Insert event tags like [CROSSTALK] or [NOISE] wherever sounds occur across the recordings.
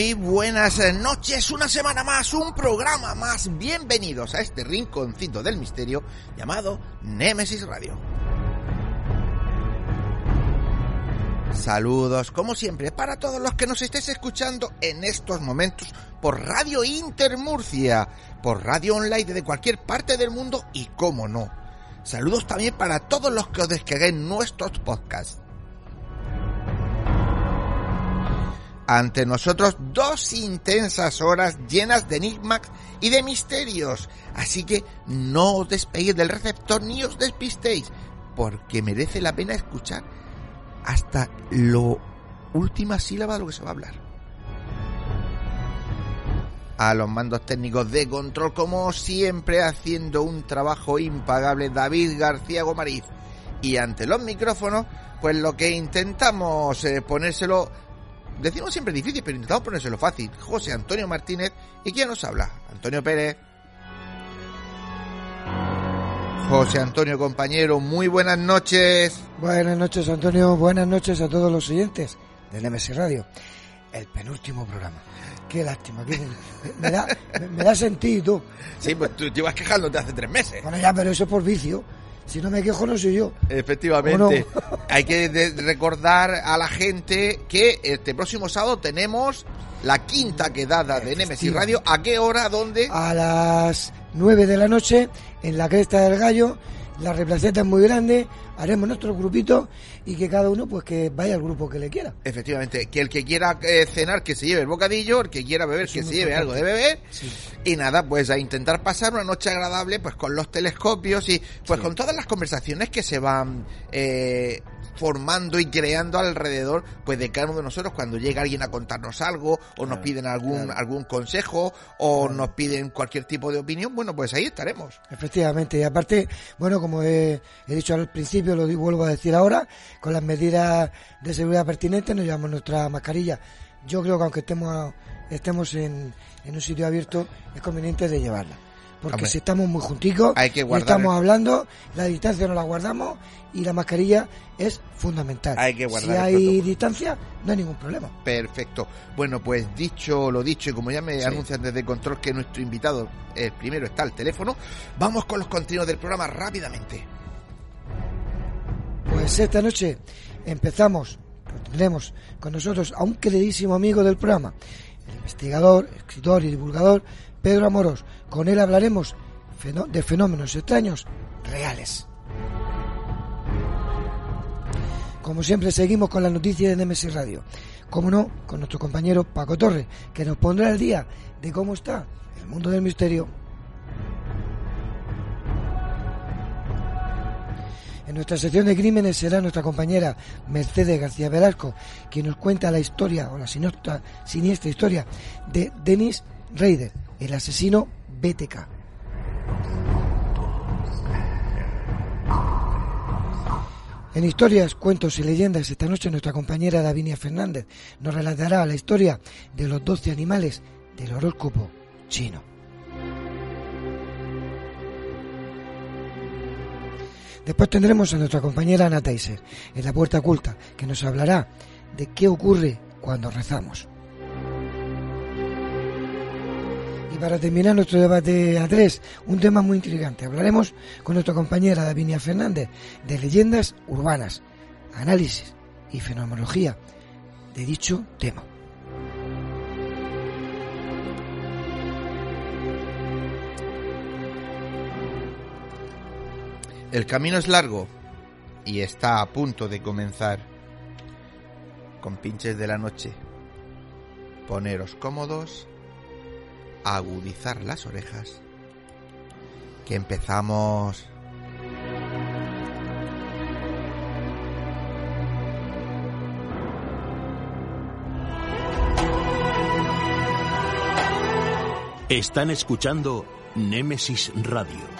Muy buenas eh, noches, una semana más, un programa más. Bienvenidos a este rinconcito del misterio llamado Némesis Radio. Saludos, como siempre, para todos los que nos estéis escuchando en estos momentos por Radio Inter Murcia, por radio online desde cualquier parte del mundo y, como no, saludos también para todos los que os descarguéis nuestros podcasts. Ante nosotros dos intensas horas llenas de enigmas y de misterios. Así que no os despeguéis del receptor ni os despistéis, porque merece la pena escuchar hasta lo última sílaba de lo que se va a hablar. A los mandos técnicos de control, como siempre, haciendo un trabajo impagable, David García Gomariz. Y ante los micrófonos, pues lo que intentamos eh, ponérselo decimos siempre difícil, pero intentamos ponérselo fácil. José Antonio Martínez. ¿Y quién nos habla? Antonio Pérez. José Antonio, compañero, muy buenas noches. Buenas noches, Antonio. Buenas noches a todos los oyentes de Nemesis Radio. El penúltimo programa. Qué lástima. Qué... Me, da, me da sentido. Sí, pues tú llevas quejándote hace tres meses. Bueno, ya, pero eso es por vicio. Si no me quejo, no soy yo. Efectivamente. No? [LAUGHS] Hay que recordar a la gente que este próximo sábado tenemos la quinta quedada de Nemesis Radio. ¿A qué hora? ¿Dónde? A las 9 de la noche en la Cresta del Gallo. La replaceta es muy grande, haremos nuestro grupito y que cada uno pues que vaya al grupo que le quiera. Efectivamente, que el que quiera eh, cenar que se lleve el bocadillo, el que quiera beber Eso que se lleve algo de beber sí. y nada, pues a intentar pasar una noche agradable pues con los telescopios y pues sí. con todas las conversaciones que se van eh, formando y creando alrededor pues de cada uno de nosotros cuando llega alguien a contarnos algo o claro, nos piden algún claro. algún consejo o claro. nos piden cualquier tipo de opinión, bueno, pues ahí estaremos. Efectivamente, y aparte, bueno, como he, he dicho al principio, lo vuelvo a decir ahora, con las medidas de seguridad pertinentes nos llevamos nuestra mascarilla. Yo creo que aunque estemos estemos en, en un sitio abierto, es conveniente de llevarla porque Hombre, si estamos muy junticos, hay que guardar estamos hablando, la distancia no la guardamos y la mascarilla es fundamental. Hay que guardar si hay distancia, no hay ningún problema. Perfecto. Bueno, pues dicho lo dicho, y como ya me sí. anuncian desde control que nuestro invitado, el primero está al teléfono, vamos con los contenidos del programa rápidamente. Pues esta noche empezamos, tendremos con nosotros a un queridísimo amigo del programa, el investigador, escritor y divulgador Pedro Amoros. Con él hablaremos de fenómenos extraños reales. Como siempre seguimos con la noticia de Nemesis Radio. Como no, con nuestro compañero Paco Torre, que nos pondrá al día de cómo está el mundo del misterio. En nuestra sección de crímenes será nuestra compañera Mercedes García Velasco, quien nos cuenta la historia o la siniestra, historia de Denis Reider, el asesino BTK. En historias, cuentos y leyendas, esta noche nuestra compañera Davinia Fernández nos relatará la historia de los 12 animales del horóscopo chino. Después tendremos a nuestra compañera Ana Taiser en la puerta oculta, que nos hablará de qué ocurre cuando rezamos. Y para terminar nuestro debate a tres, un tema muy intrigante. Hablaremos con nuestra compañera Davinia Fernández de leyendas urbanas, análisis y fenomenología de dicho tema. El camino es largo y está a punto de comenzar. Con pinches de la noche. Poneros cómodos, agudizar las orejas, que empezamos. Están escuchando Némesis Radio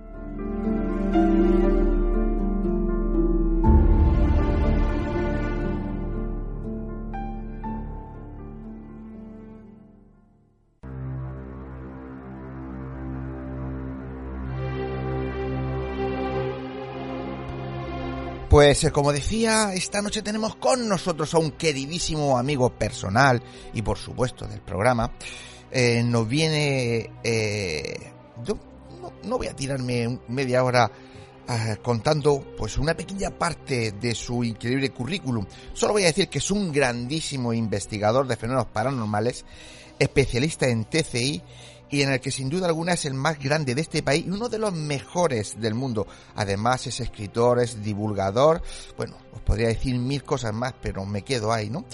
Pues eh, como decía, esta noche tenemos con nosotros a un queridísimo amigo personal y por supuesto del programa. Eh, nos viene... Eh, yo no, voy a tirarme media hora ah, contando pues una pequeña parte de su increíble currículum. Solo voy a decir que es un grandísimo investigador de fenómenos paranormales, especialista en TCI y en el que sin duda alguna es el más grande de este país y uno de los mejores del mundo. Además es escritor, es divulgador, bueno, os podría decir mil cosas más, pero me quedo ahí, ¿no?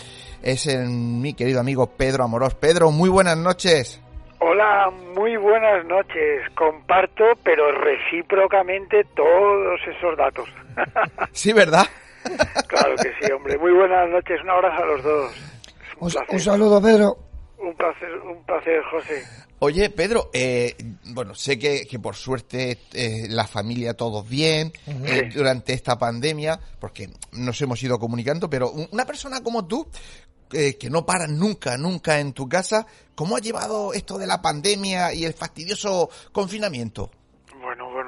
Es el, mi querido amigo Pedro Amorós. Pedro, muy buenas noches. Hola, muy buenas noches. Comparto, pero recíprocamente, todos esos datos. [LAUGHS] sí, ¿verdad? claro que sí, hombre. Muy buenas noches. Un abrazo a los dos. Un, un saludo, Pedro. Un placer, un placer, José. Oye, Pedro, eh, bueno, sé que, por suerte eh, la familia todos bien eh, durante esta pandemia, porque nos hemos ido comunicando, pero una persona como tú, que no para nunca, nunca en tu casa, ¿cómo ha llevado esto de la pandemia y el fastidioso confinamiento? Bueno, bueno,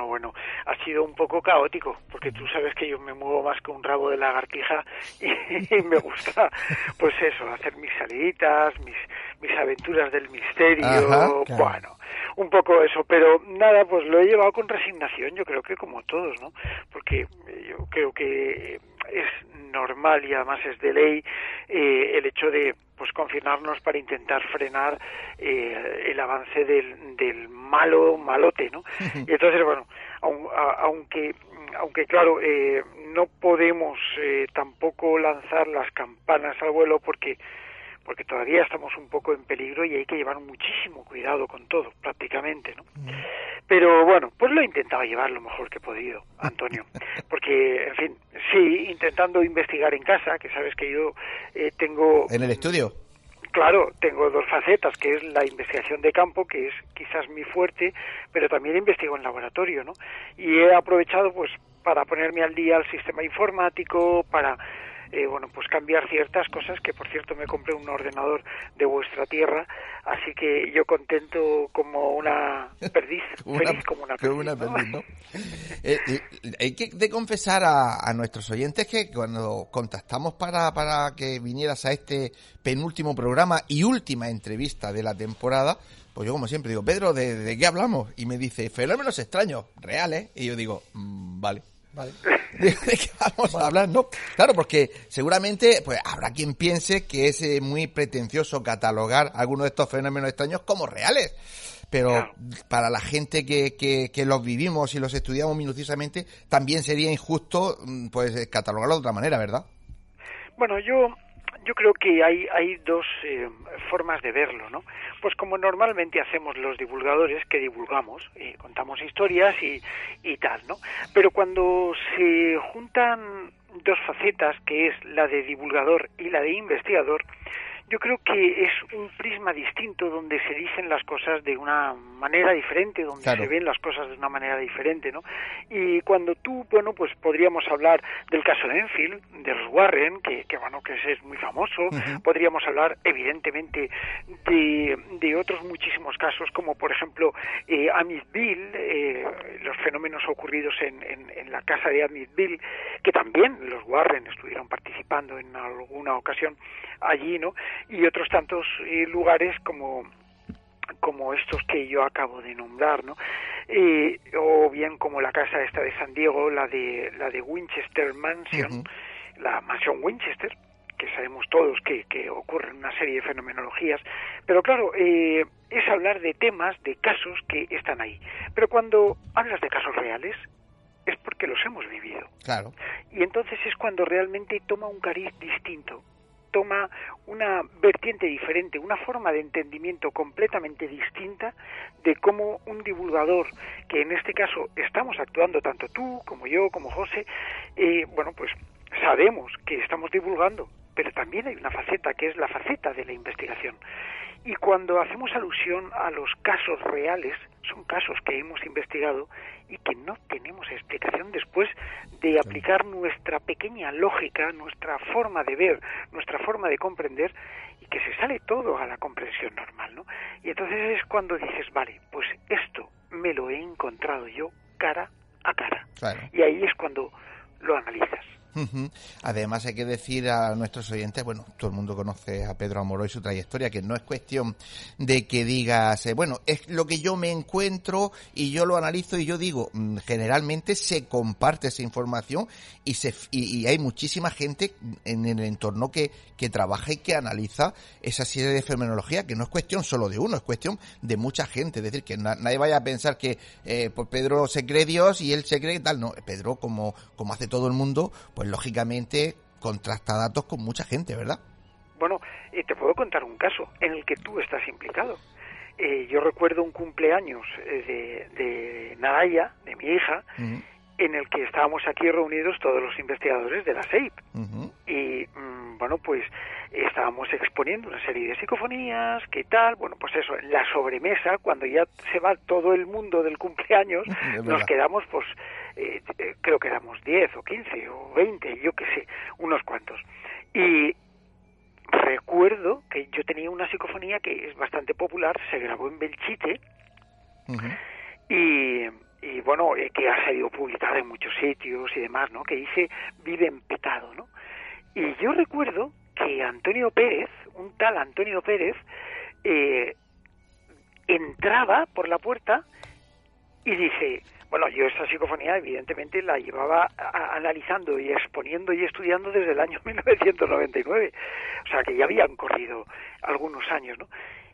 ha sido un poco caótico, porque tú sabes que yo me muevo más que un rabo de lagartija y, me gusta, pues eso, hacer mis saliditas, mis, mis aventuras del misterio, bueno, un poco eso, pero nada, pues lo he llevado con resignación, yo creo que como todos, ¿no? Porque yo creo que es normal y además es de ley eh, el hecho de pues confinarnos para intentar frenar eh, el avance del, del malo malote, ¿no? [LAUGHS] Y entonces, bueno, aunque aunque claro eh, no podemos eh, tampoco lanzar las campanas al vuelo porque porque todavía estamos un poco en peligro y hay que llevar muchísimo cuidado con todo, prácticamente, ¿no? Mm. Pero bueno, pues lo he intentado llevar lo mejor que he podido, Antonio, [LAUGHS] porque, en fin, sí, intentando investigar en casa, que sabes que yo eh, tengo... ¿En el estudio? Claro, tengo dos facetas, que es la investigación de campo, que es quizás mi fuerte, pero también investigo en laboratorio, ¿no? Y he aprovechado, pues, para ponerme al día al sistema informático, para eh, bueno, pues cambiar ciertas cosas, que por cierto me compré un ordenador de vuestra tierra, así que yo contento como una perdiz, [LAUGHS] feliz como una perdiz. Eh, eh, hay que de confesar a, nuestros oyentes que cuando contactamos para, para que vinieras a este penúltimo programa y última entrevista de la temporada, pues yo como siempre digo, Pedro, ¿de, qué hablamos? Y me dice, fenómenos extraños, reales. Y yo digo, mm, vale. Vale. [LAUGHS] ¿De, qué vamos a hablar? No, claro, porque seguramente pues habrá quien piense que es eh, muy pretencioso catalogar algunos de estos fenómenos extraños como reales. Pero para la gente que, que, que, los vivimos y los estudiamos minuciosamente, también sería injusto mm, pues catalogarlo de otra manera, ¿verdad? Bueno, yo yo creo que hay, hay dos eh, formas de verlo, ¿no? Pues como normalmente hacemos los divulgadores, que divulgamos, y contamos historias y, y tal, ¿no? Pero cuando se juntan dos facetas, que es la de divulgador y la de investigador, yo creo que es un prisma distinto donde se dicen las cosas de una manera diferente, donde se ven las cosas de una manera diferente, ¿no? Y cuando tú, bueno, pues podríamos hablar del caso de Enfield, de los Warren, que, que bueno, que es muy famoso, podríamos hablar evidentemente de, de otros muchísimos casos, como por ejemplo eh, Amityville, eh, los fenómenos ocurridos en, en, en la casa de Amityville, que también los Warren estuvieron participando en alguna ocasión allí, ¿no? Y otros tantos eh, lugares como como estos que yo acabo de nombrar, ¿no? Eh, o bien como la casa esta de San Diego, la de la de Winchester Mansion, la mansión Winchester, que sabemos todos que, que ocurren una serie de fenomenologías, pero claro, eh, es hablar de temas, de casos que están ahí. Pero cuando hablas de casos reales, es porque los hemos vivido. Claro. Y entonces es cuando realmente toma un cariz distinto, toma una vertiente diferente, una forma de entendimiento completamente distinta de cómo un divulgador, que en este caso estamos actuando tanto tú como yo, como José, eh, bueno, pues sabemos que estamos divulgando, pero también hay una faceta que es la faceta de la investigación. Y cuando hacemos alusión a los casos reales, son casos que hemos investigado y que no tenemos explicación después de aplicar nuestra pequeña lógica, nuestra forma de ver, nuestra forma de comprender y que se sale todo a la comprensión normal, ¿no? Y entonces es cuando dices, vale, pues esto me lo he encontrado yo cara a cara. Y ahí es cuando lo analizas. Además hay que decir a nuestros oyentes, bueno, todo el mundo conoce a Pedro Amoró y su trayectoria, que no es cuestión de que digas, bueno, es lo que yo me encuentro y yo lo analizo y yo digo, mm, generalmente se comparte esa información y, se, y, hay muchísima gente en el entorno que, que trabaja y que analiza esa serie de fenomenología, que no es cuestión solo de uno, es cuestión de mucha gente, es decir, que nadie vaya a pensar que eh, pues Pedro se cree Dios y él se cree tal, no, Pedro como, como hace todo el mundo, pues lógicamente contrasta datos con mucha gente, ¿verdad? Bueno, eh, te puedo contar un caso en el que tú estás implicado. Eh, yo recuerdo un cumpleaños eh, de, de Naraya, de mi hija, en el que estábamos aquí reunidos todos los investigadores de la SEIP. Y mm, bueno, pues estábamos exponiendo una serie de psicofonías, qué tal, bueno, pues eso, en la sobremesa, cuando ya se va todo el mundo del cumpleaños, [LAUGHS] nos quedamos pues eh, eh, creo que éramos 10 o 15 o 20, yo qué sé, unos cuantos. Y recuerdo que yo tenía una psicofonía que es bastante popular, se grabó en Belchite y, y, bueno, eh, que ha salido publicada en muchos sitios y demás, ¿no? Que dice Vive en pecado, ¿no? Y yo recuerdo que Antonio Pérez, un tal Antonio Pérez, entraba por la puerta y dice, bueno, yo esta psicofonía evidentemente la llevaba analizando y exponiendo y estudiando desde el año [LAUGHS] 1999, o sea que ya habían corrido algunos años, ¿no?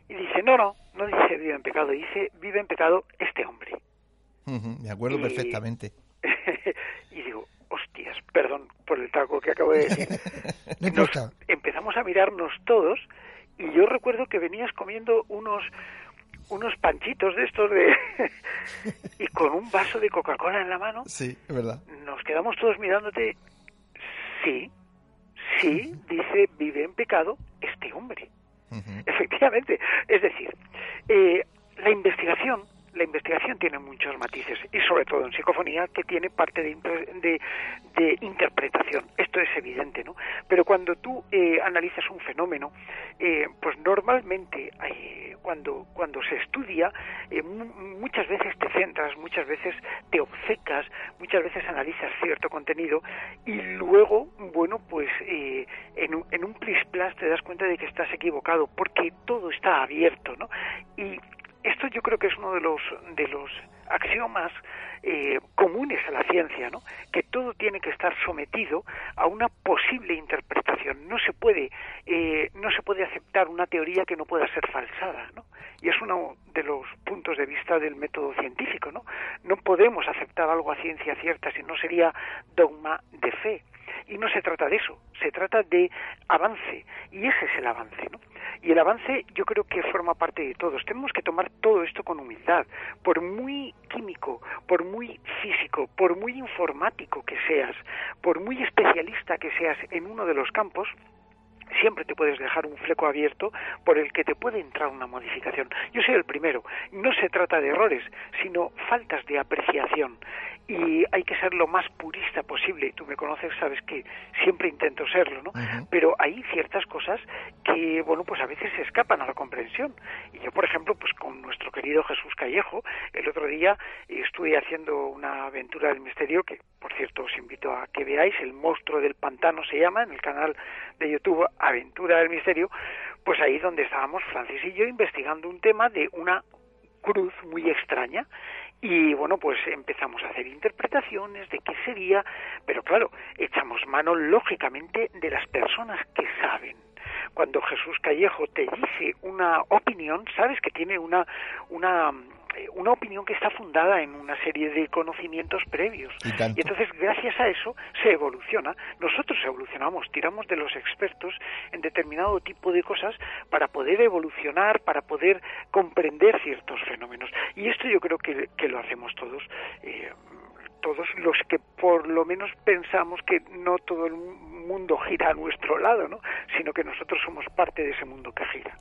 Y dice, no, no, no dice vive en pecado, dice vive en pecado este hombre. Me acuerdo perfectamente. [LAUGHS] y digo, hostias, perdón por el taco que acabo de decir. [LAUGHS] empezamos a mirarnos todos y yo recuerdo que venías comiendo unos unos panchitos de estos de [LAUGHS] y con un vaso de Coca-Cola en la mano. Sí, es verdad. Nos quedamos todos mirándote. Sí, sí, dice, vive en pecado este hombre. Efectivamente. Es decir, eh, la investigación la investigación tiene muchos matices y sobre todo en psicofonía que tiene parte de, de, interpretación. Esto es evidente, ¿no? Pero cuando tú eh, analizas un fenómeno, eh, pues normalmente eh, cuando, cuando se estudia, muchas veces te centras, muchas veces te obcecas, muchas veces analizas cierto contenido y luego, bueno, pues en, un, en un plis te das cuenta de que estás equivocado porque todo está abierto, ¿no? Y esto yo creo que es uno de los, de los axiomas eh, comunes a la ciencia, ¿no? Que todo tiene que estar sometido a una posible interpretación. No se puede, eh, no se puede aceptar una teoría que no pueda ser falsada, ¿no? Y es uno de los puntos de vista del método científico, ¿no? No podemos aceptar algo a ciencia cierta si no sería dogma de fe. Y no se trata de eso, se trata de avance, y ese es el avance, ¿no? Y el avance yo creo que forma parte de todos. Tenemos que tomar todo esto con humildad. Por muy químico, por muy físico, por muy informático que seas, por muy especialista que seas en uno de los campos, siempre te puedes dejar un fleco abierto por el que te puede entrar una modificación. Yo soy el primero. No se trata de errores, sino faltas de apreciación. Y hay que ser lo más purista posible. Tú me conoces, sabes que siempre intento serlo, ¿no? Pero hay ciertas cosas que, bueno, pues a veces se escapan a la comprensión. Y yo, por ejemplo, pues con nuestro querido Jesús Callejo, el otro día estuve haciendo una aventura del misterio que, por cierto, os invito a que veáis. El monstruo del pantano se llama en el canal de YouTube Aventura del Misterio, pues ahí donde estábamos Francis y yo investigando un tema de una cruz muy extraña y bueno, pues empezamos a hacer interpretaciones de qué sería, pero claro, echamos mano lógicamente de las personas que saben. Cuando Jesús Callejo te dice una opinión, sabes que tiene una, una una opinión que está fundada en una serie de conocimientos previos. Y, entonces, gracias a eso, se evoluciona. Nosotros evolucionamos, tiramos de los expertos en determinado tipo de cosas para poder evolucionar, para poder comprender ciertos fenómenos. Y esto yo creo que, que lo hacemos todos. Eh, todos los que por lo menos pensamos que no todo el mundo gira a nuestro lado, ¿no? sino que nosotros somos parte de ese mundo que gira.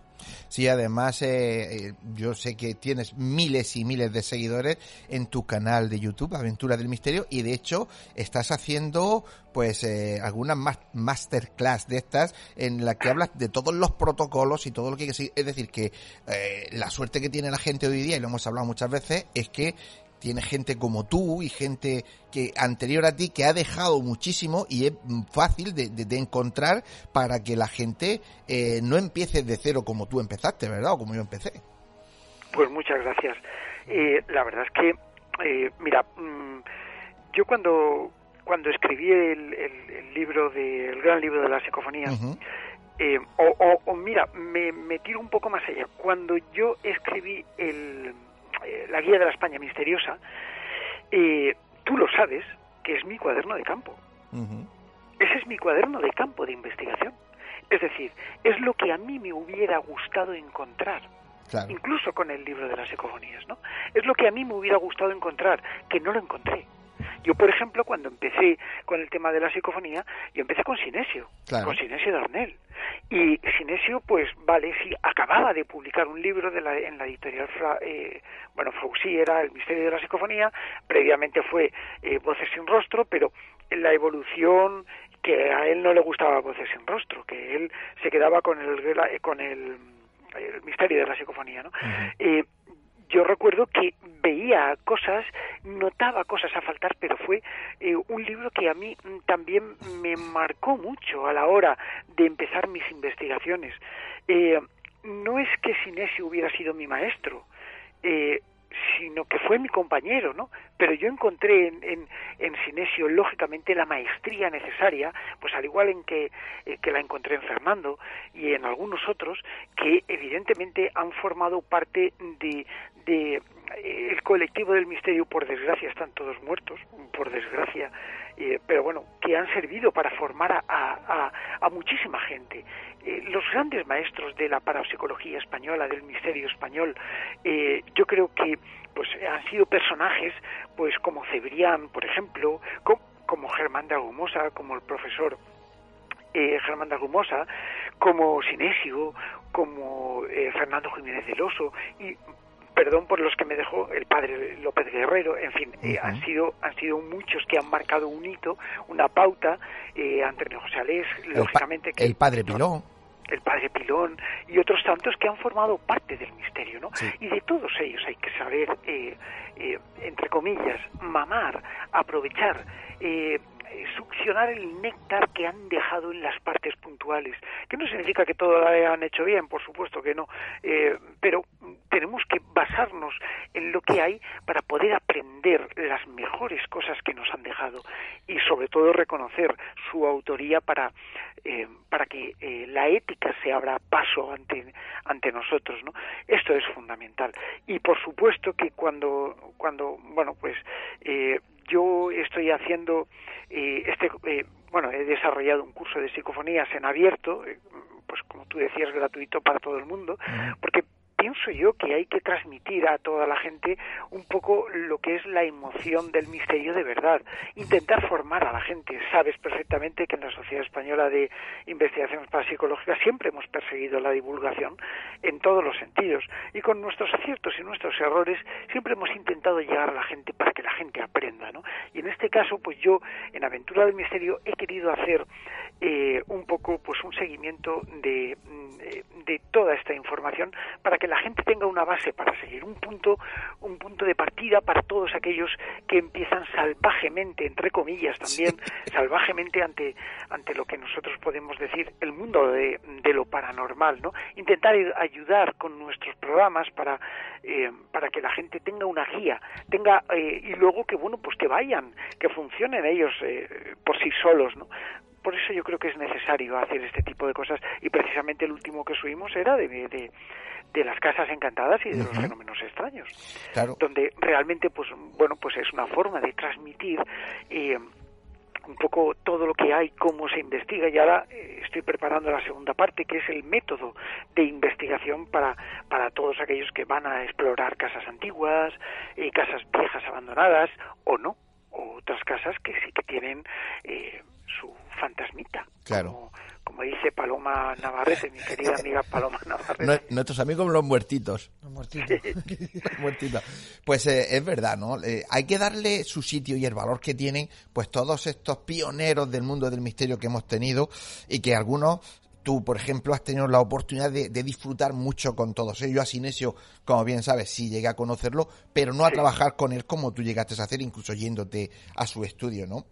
Sí, además eh, eh, yo sé que tienes miles y miles de seguidores en tu canal de YouTube, Aventura del Misterio, y de hecho estás haciendo pues eh, algunas masterclass de estas en la que hablas de todos los protocolos y todo lo que es decir que la suerte que tiene la gente hoy día y lo hemos hablado muchas veces es que tiene gente como tú y gente que anterior a ti que ha dejado muchísimo y es fácil de, encontrar para que la gente eh, no empiece de cero como tú empezaste, ¿verdad? O como yo empecé. Pues muchas gracias. Eh, la verdad es que, eh, mira, mm, yo cuando cuando escribí el, libro de, el gran libro de la psicofonía, o, o, mira, me, me tiro un poco más allá. Cuando yo escribí el, eh, la guía de la España misteriosa, eh, tú lo sabes, que es mi cuaderno de campo. Ese es mi cuaderno de campo de investigación. Es decir, es lo que a mí me hubiera gustado encontrar. Incluso con el libro de las ecofonías, ¿no? Es lo que a mí me hubiera gustado encontrar, que no lo encontré. Yo, por ejemplo, cuando empecé con el tema de la psicofonía, yo empecé con Sinesio, con Sinesio Darnell. Y Sinesio, pues vale, sí, acababa de publicar un libro de la, en la editorial, eh, bueno, Fausí era El misterio de la psicofonía, previamente fue eh, Voces sin rostro, pero la evolución que a él no le gustaba Voces sin rostro, que él se quedaba con el, con el, misterio de la psicofonía, ¿no? Yo recuerdo que veía cosas, notaba cosas a faltar, pero fue eh, un libro que a mí también me marcó mucho a la hora de empezar mis investigaciones. Eh, no es que Sinesio hubiera sido mi maestro, eh, sino que fue mi compañero, ¿no? Pero yo encontré en, en, en, Sinesio, lógicamente, la maestría necesaria, pues al igual en que, eh, que la encontré en Fernando y en algunos otros, que evidentemente han formado parte de, de eh, el colectivo del misterio, por desgracia, están todos muertos, por desgracia, eh, pero bueno, que han servido para formar a, muchísima gente. Eh, los grandes maestros de la parapsicología española, del misterio español, eh, yo creo que pues han sido personajes pues como Cebrián, por ejemplo, como, Germán de Agumosa, como el profesor eh, Germán de Agumosa, como Sinesio, como Fernando Jiménez del Oso y perdón por los que me dejó el padre López Guerrero, en fin, han sido han sido muchos que han marcado un hito, una pauta, eh, Antonio José Alés, lógicamente que el padre Pilón. El padre Pilón y otros tantos que han formado parte del misterio, ¿no? Y de todos ellos hay que saber, eh, eh, entre comillas, mamar, aprovechar, eh, succionar el néctar que han dejado en las partes puntuales, que no significa que todo lo hayan hecho bien, por supuesto que no, eh, pero tenemos que basarnos en lo que hay para poder aprender las mejores cosas que nos han dejado y sobre todo reconocer su autoría para, eh, para que eh, la ética se abra paso ante, ante nosotros, ¿no? Esto es fundamental. Y por supuesto que cuando, cuando bueno, pues yo estoy haciendo eh, este eh, bueno he desarrollado un curso de psicofonías en abierto eh, pues como tú decías gratuito para todo el mundo porque pienso yo que hay que transmitir a toda la gente un poco lo que es la emoción del misterio de verdad, intentar formar a la gente. Sabes perfectamente que en la Sociedad Española de Investigaciones Parapsicológicas siempre hemos perseguido la divulgación en todos los sentidos y con nuestros aciertos y nuestros errores siempre hemos intentado llegar a la gente para que la gente aprenda, ¿no? Y en este caso, pues yo en Aventura del Misterio he querido hacer eh, un poco pues un seguimiento de, de, toda esta información para que la gente tenga una base para seguir un punto un punto de partida para todos aquellos que empiezan salvajemente entre comillas también [LAUGHS] salvajemente ante ante lo que nosotros podemos decir el mundo de, de lo paranormal no intentar ayudar con nuestros programas para eh, para que la gente tenga una guía tenga eh, y luego que bueno pues que vayan que funcionen ellos por sí solos no por eso yo creo que es necesario hacer este tipo de cosas. Y precisamente el último que subimos era de, de, las casas encantadas y de los fenómenos extraños. Donde realmente pues bueno pues es una forma de transmitir eh, un poco todo lo que hay, cómo se investiga. Y ahora eh, estoy preparando la segunda parte que es el método de investigación para, para todos aquellos que van a explorar casas antiguas, eh, casas viejas abandonadas o no, o otras casas que sí que tienen eh, su fantasmita. Claro. Como, dice Paloma Navarrete, mi querida amiga Paloma Navarrete. Nuestros amigos los muertitos. Los muertitos. [LAUGHS] muertitos. Pues eh, es verdad, ¿no? Eh, hay que darle su sitio y el valor que tienen, pues todos estos pioneros del mundo del misterio que hemos tenido y que algunos tú, por ejemplo, has tenido la oportunidad de, disfrutar mucho con todos ellos. A Sinesio, como bien sabes, sí llegué a conocerlo, pero no a trabajar con él como tú llegaste a hacer, incluso yéndote a su estudio, ¿no?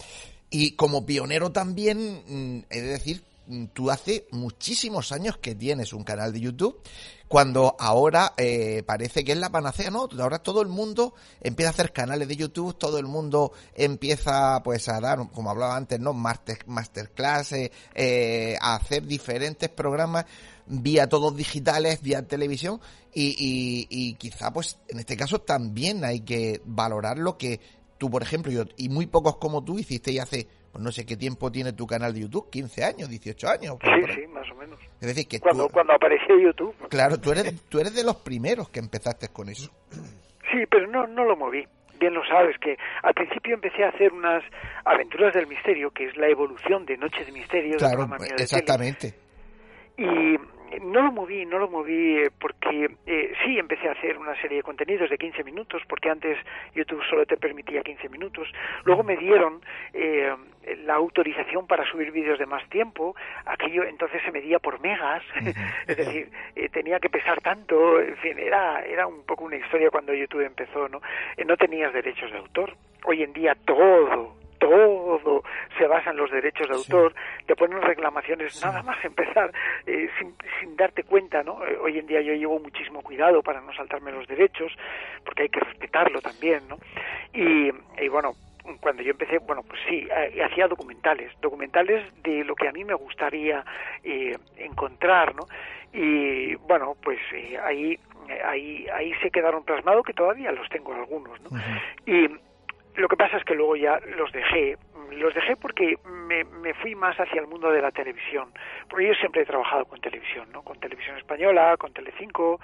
Y como pionero también, mm, he de decir, mm, tú hace muchísimos años que tienes un canal de YouTube, cuando ahora eh, parece que es la panacea, ¿no? Ahora todo el mundo empieza a hacer canales de YouTube, todo el mundo empieza pues a dar, como hablaba antes, ¿no? Master, eh, a hacer diferentes programas vía todos digitales, vía televisión y quizá pues en este caso también hay que valorar lo que tú, por ejemplo, y muy pocos como tú hiciste y hace, pues no sé qué tiempo tiene tu canal de YouTube, 15 años, 18 años. Sí, sí, más o menos. Es decir, que cuando, cuando apareció YouTube. Claro, tú eres, [LAUGHS] tú eres de los primeros que empezaste con eso. Sí, pero no, no lo moví. Bien lo sabes, que al principio empecé a hacer unas aventuras del misterio, que es la evolución de Noche de Misterio. Claro, exactamente. y no lo moví, no lo moví eh, porque eh, sí empecé a hacer una serie de contenidos de 15 minutos, porque antes YouTube solo te permitía 15 minutos. Luego me dieron eh, la autorización para subir vídeos de más tiempo. Aquello entonces se medía por megas, [LAUGHS] es decir, tenía que pesar tanto. En fin, era, era un poco una historia cuando YouTube empezó, ¿no? no tenías derechos de autor. Hoy en día todo, todo se basa en los derechos de autor, te ponen reclamaciones nada más empezar eh, sin, sin, darte cuenta, ¿no? Eh, hoy en día yo llevo muchísimo cuidado para no saltarme los derechos, porque hay que respetarlo también, ¿no? Y, y bueno, cuando yo empecé, bueno, pues sí, eh, hacía documentales, documentales de lo que a mí me gustaría encontrar, ¿no? Y bueno, pues ahí, ahí, ahí se quedaron plasmados que todavía los tengo algunos, ¿no? Y lo que pasa es que luego ya los dejé. Los dejé porque me, me, fui más hacia el mundo de la televisión. Porque yo siempre he trabajado con televisión, ¿no? Con televisión española, con Telecinco,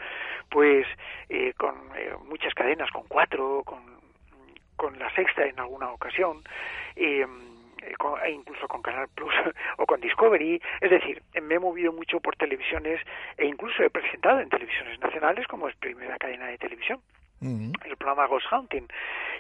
pues eh, con eh, muchas cadenas, con cuatro, con, con la sexta en alguna ocasión. Eh, e incluso con Canal Plus [LAUGHS] o con Discovery. Es decir, me he movido mucho por televisiones e incluso he presentado en televisiones nacionales como es primera cadena de televisión el programa Ghost Hunting.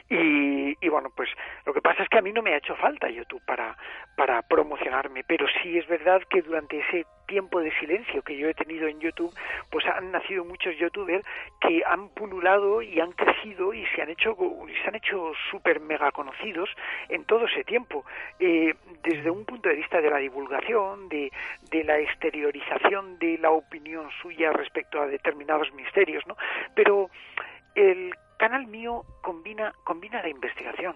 Y, bueno, pues lo que pasa es que a mí no me ha hecho falta YouTube para, para promocionarme, pero sí es verdad que durante ese tiempo de silencio que yo he tenido en YouTube, pues han nacido muchos youtubers que han pululado y han crecido y se han hecho se han hecho súper mega conocidos en todo ese tiempo, eh, desde un punto de vista de la divulgación, de, de la exteriorización de la opinión suya respecto a determinados misterios, ¿no? Pero el canal mío combina, combina la investigación.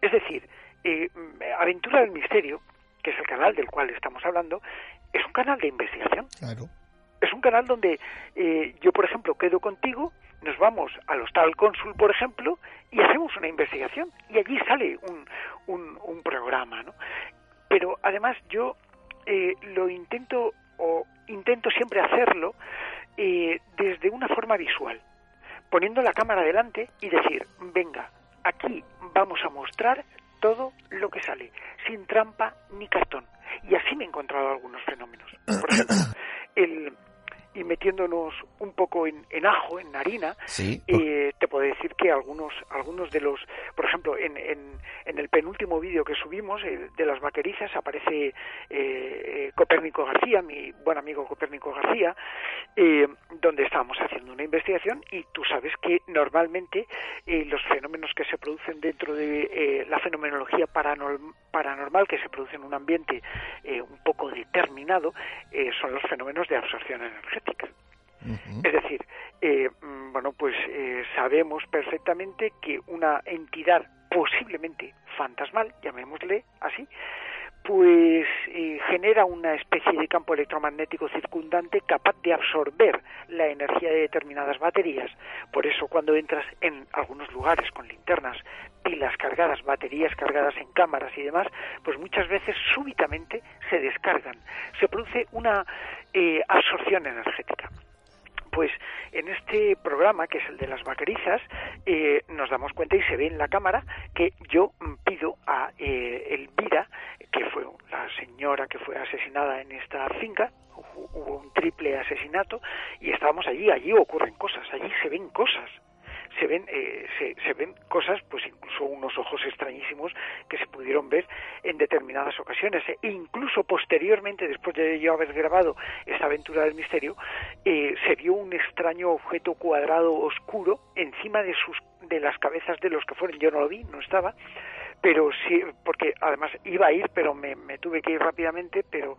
Es decir, eh, Aventura del Misterio, que es el canal del cual estamos hablando, es un canal de investigación. Claro. Es un canal donde eh, yo, por ejemplo, quedo contigo, nos vamos al Hostal Cónsul, por ejemplo, y hacemos una investigación. Y allí sale un, un, un programa, ¿no? Pero además yo eh, lo intento, o intento siempre hacerlo, eh, desde una forma visual, poniendo la cámara delante y decir, venga, aquí vamos a mostrar todo lo que sale, sin trampa ni cartón. Y así me he encontrado algunos fenómenos. Por ejemplo, el, y metiéndonos un poco en, ajo, en harina, eh, te puedo decir que algunos, algunos de los, por ejemplo, en, en, el penúltimo vídeo que subimos de las vaquerizas aparece eh, Copérnico García, mi buen amigo Copérnico García, eh, donde estábamos haciendo una investigación y tú sabes que normalmente los fenómenos que se producen dentro de la fenomenología paranormal que se produce en un ambiente un poco determinado son los fenómenos de absorción energética. Es decir, eh, mm, bueno, pues eh, sabemos perfectamente que una entidad posiblemente fantasmal, llamémosle así, pues eh, genera una especie de campo electromagnético circundante capaz de absorber la energía de determinadas baterías. Por eso cuando entras en algunos lugares con linternas, pilas cargadas, baterías cargadas en cámaras y demás, pues muchas veces súbitamente se descargan. Se produce una eh, absorción energética. Pues en este programa, que es el de las vaquerizas, eh, nos damos cuenta y se ve en la cámara que yo pido a eh, Elvira, señora que fue asesinada en esta finca, hubo un triple asesinato y estábamos allí, allí ocurren cosas, allí se ven cosas. Se ven eh, se, ven cosas pues incluso unos ojos extrañísimos que se pudieron ver en determinadas ocasiones e incluso posteriormente después de yo haber grabado esta aventura del misterio eh, se vio un extraño objeto cuadrado oscuro encima de sus de las cabezas de los que fueron. Yo no lo vi no estaba pero sí porque además iba a ir pero me, tuve que ir rápidamente pero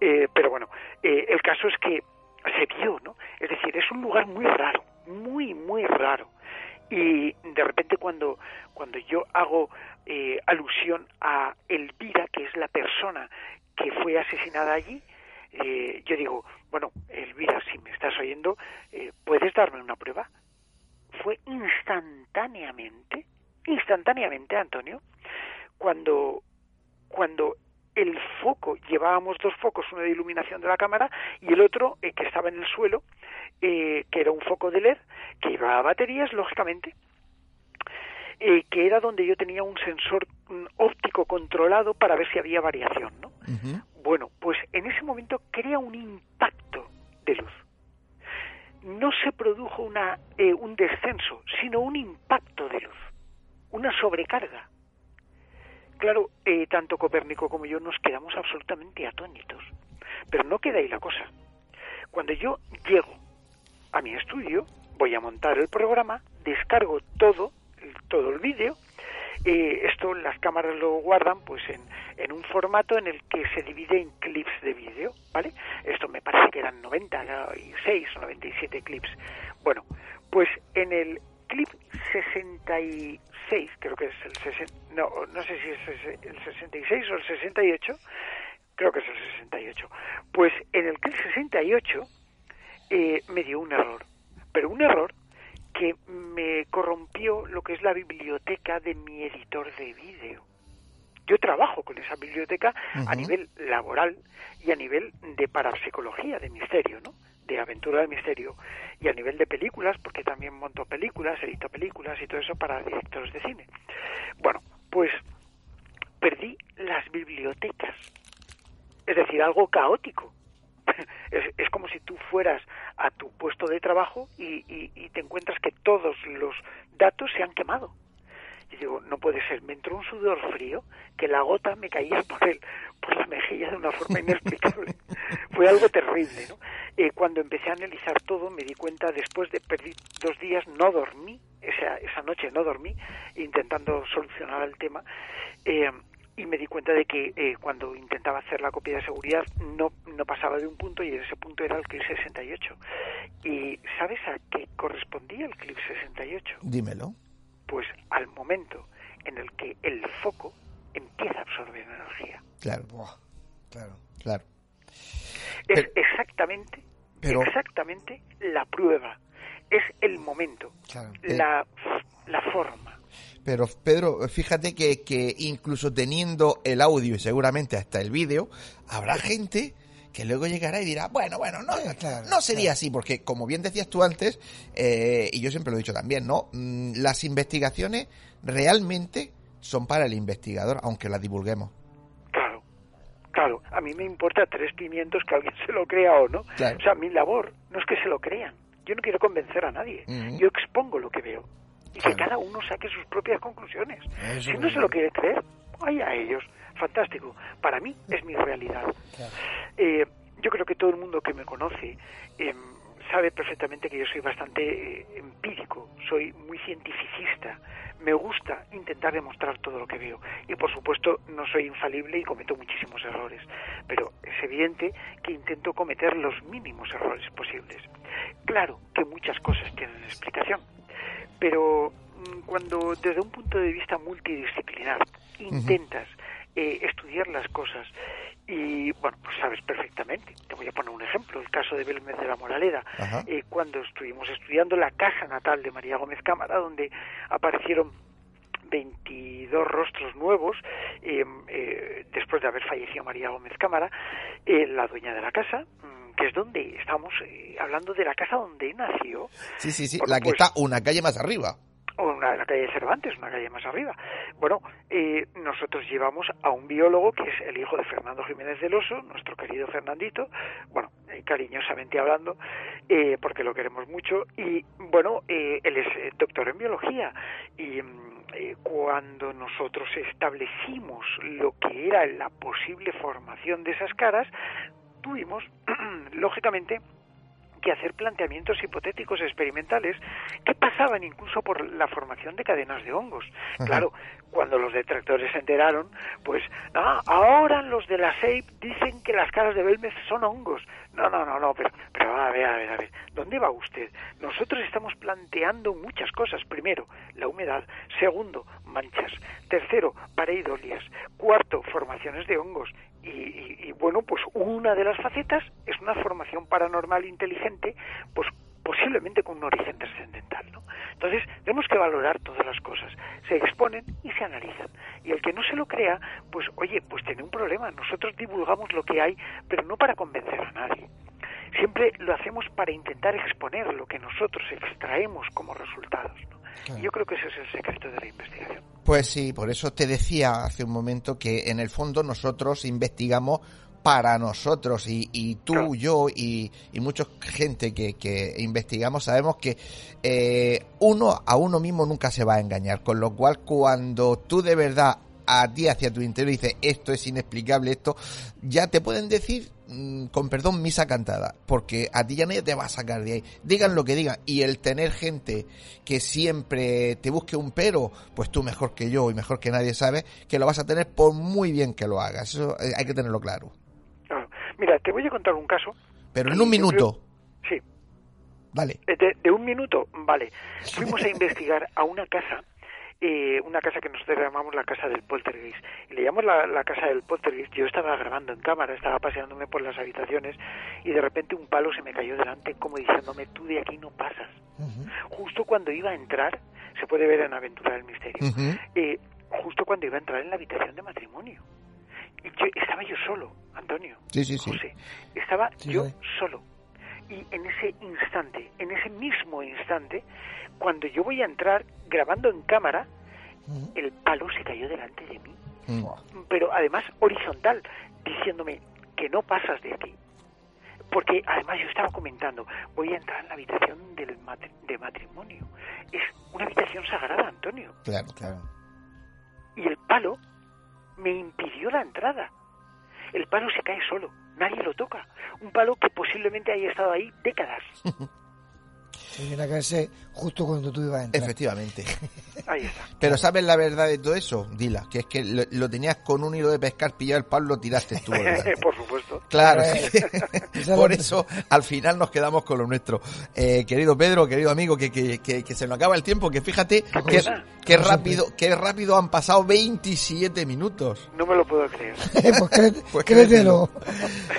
eh, pero bueno el caso es que se vio no es decir es un lugar muy raro muy muy raro y de repente cuando, cuando yo hago eh, alusión a Elvira, que es la persona que fue asesinada allí, eh, yo digo, bueno, Elvira, si me estás oyendo, eh, ¿puedes darme una prueba? Fue instantáneamente, instantáneamente, Antonio, cuando, cuando el foco, llevábamos dos focos, uno de iluminación de la cámara y el otro que estaba en el suelo, eh, que era un foco de LED, que iba a baterías, lógicamente, eh, que era donde yo tenía un sensor mm, óptico controlado para ver si había variación, ¿no? Bueno, pues en ese momento crea un impacto de luz. No se produjo una, eh, un descenso, sino un impacto de luz, una sobrecarga. Claro, tanto Copérnico como yo nos quedamos absolutamente atónitos. Pero no queda ahí la cosa. Cuando yo llego a mi estudio, voy a montar el programa, descargo todo, todo el vídeo. Eh, esto las cámaras lo guardan pues en, en, un formato en el que se divide en clips de vídeo, ¿vale? Esto me parece que eran 96 o 97 clips. Bueno, pues en el clip 66, creo que es el 60, no, no sé si es el 66 o el 68, creo que es el 68. Pues en el clip 68 eh, me dio un error, pero un error que me corrompió lo que es la biblioteca de mi editor de vídeo. Yo trabajo con esa biblioteca a nivel laboral y a nivel de parapsicología de misterio, ¿no? De aventura de misterio. Y a nivel de películas, porque también monto películas, edito películas y todo eso para directores de cine. Bueno, pues perdí las bibliotecas. Es decir, algo caótico [LAUGHS] es, como si tú fueras a tu puesto de trabajo y, te encuentras que todos los datos se han quemado. Y digo, no puede ser, me entró un sudor frío que la gota me caía [LAUGHS] por el, por la mejilla de una forma inexplicable. [LAUGHS] Fue algo terrible, ¿no? Eh, cuando empecé a analizar todo me di cuenta, después de perder dos días, no dormí, esa, esa noche no dormí, intentando solucionar el tema, eh, y me di cuenta de que eh, cuando intentaba hacer la copia de seguridad no, no pasaba de un punto y ese punto era el clip 68. ¿Y sabes a qué correspondía el clip 68? Dímelo. Pues al momento en el que el foco empieza a absorber energía. Claro, claro, claro. Es exactamente, exactamente la prueba. Es el momento, la, la forma pero Pedro, fíjate que, que incluso teniendo el audio y seguramente hasta el vídeo, habrá gente que luego llegará y dirá, bueno, bueno, no, Sí, claro, no sería claro. así, porque como bien decías tú antes, eh, y yo siempre lo he dicho también, ¿no? Mm, Las investigaciones realmente son para el investigador, aunque las divulguemos. Claro, claro. A mí me importa tres pimientos que alguien se lo crea o no. Claro. O sea, mi labor no es que se lo crean. Yo no quiero convencer a nadie. Ujú. Yo expongo lo que veo. Y Claro. que cada uno saque sus propias conclusiones. Eso si no se lo quiere creer, vaya a ellos. Fantástico. Para mí es mi realidad. Eh, yo creo que todo el mundo que me conoce eh, sabe perfectamente que yo soy bastante eh, empírico, soy muy cientificista. Me gusta intentar demostrar todo lo que veo. Y por supuesto no soy infalible y cometo muchísimos errores. Pero es evidente que intento cometer los mínimos errores posibles. Claro que muchas cosas tienen explicación. Pero cuando desde un punto de vista multidisciplinar intentas eh, estudiar las cosas y bueno pues sabes perfectamente te voy a poner un ejemplo el caso de Belmez de la Moraleda eh, cuando estuvimos estudiando la casa natal de María Gómez Cámara donde aparecieron 22 rostros nuevos eh, eh, después de haber fallecido María Gómez Cámara, eh, la dueña de la casa, mm, que es donde estamos eh, hablando de la casa donde nació, Sí, sí, sí, la que pues- está una calle más arriba. Una, la calle Cervantes, una calle más arriba. Bueno, eh, nosotros llevamos a un biólogo que es el hijo de Fernando Jiménez del Oso, nuestro querido Fernandito, bueno, eh, cariñosamente hablando, eh, porque lo queremos mucho, y bueno, eh, él es eh, doctor en biología, y mm, cuando nosotros establecimos lo que era la posible formación de esas caras, tuvimos, [CLEARS THROAT] lógicamente, que hacer planteamientos hipotéticos experimentales que pasaban incluso por la formación de cadenas de hongos. Ajá. Claro, cuando los detractores se enteraron, pues, ah, ahora los de la SEIP dicen que las caras de Belmez son hongos. No, no, no, no, pero, pero a ver, a ver, a ver, ¿dónde va usted? Nosotros estamos planteando muchas cosas. Primero, la humedad. Segundo, manchas. Tercero, pareidolias. Cuarto, formaciones de hongos. Y, y- bueno, pues una de las facetas es una formación paranormal inteligente, pues posiblemente con un origen trascendental, ¿no? Entonces, tenemos que valorar todas las cosas. Se exponen y se analizan. Y el que no se lo crea, pues oye, pues tiene un problema. Nosotros divulgamos lo que hay, pero no para convencer a nadie. Siempre lo hacemos para intentar exponer lo que nosotros extraemos como resultados. Y yo creo que ese es el secreto de la investigación. Pues sí, por eso te decía hace un momento que en el fondo nosotros investigamos para nosotros y, y tú, Claro. yo y, y mucha gente que, que investigamos sabemos que eh, uno a uno mismo nunca se va a engañar, con lo cual cuando tú de verdad a ti hacia tu interior dices esto es inexplicable, esto ya te pueden decir con perdón misa cantada, porque a ti ya nadie te va a sacar de ahí, digan lo que digan y el tener gente que siempre te busque un pero, pues tú mejor que yo y mejor que nadie sabes que lo vas a tener por muy bien que lo hagas, eso eh, hay que tenerlo claro. Claro. Mira, te voy a contar un caso. Pero en un minuto, creo- Sí, dale. Eh, De, de un minuto, vale. Fuimos a investigar a una casa, eh, una casa que nosotros llamamos la casa del poltergeist. Y le llamamos la, la casa del poltergeist. Yo estaba grabando en cámara, estaba paseándome por las habitaciones y de repente un palo se me cayó delante como diciéndome, tú de aquí no pasas. Justo cuando iba a entrar, se puede ver en Aventura del Misterio, Ujú. eh, justo cuando iba a entrar en la habitación de matrimonio. Y yo, estaba yo solo, Antonio. Sí, sí, sí. José, estaba Sí, yo sí. solo. Y en ese instante, en ese mismo instante, cuando yo voy a entrar grabando en cámara, el palo se cayó delante de mí. Mm. Pero además horizontal, diciéndome que no pasas de aquí. Porque además yo estaba comentando, voy a entrar en la habitación del matri- de matrimonio. Es una habitación sagrada, Antonio. Claro, Claro. Y el palo me impidió la entrada. El palo se cae solo, nadie lo toca. Un palo que posiblemente haya estado ahí décadas. Y viene a caerse justo cuando tú ibas a entrar. efectivamente. Ahí está. Pero ¿sabes la verdad de todo eso? Dila, que es que lo, lo tenías con un hilo de pescar, pillado el palo, lo tiraste tú. [LAUGHS] por supuesto. Claro, Eh, [LAUGHS] por eso al final nos quedamos con lo nuestro. Eh, querido Pedro, querido amigo, que, que, que, que se nos acaba el tiempo, que fíjate que Como rápido, que rápido han pasado 27 minutos. No me lo puedo creer. [LAUGHS] pues créete- Pues créetelo.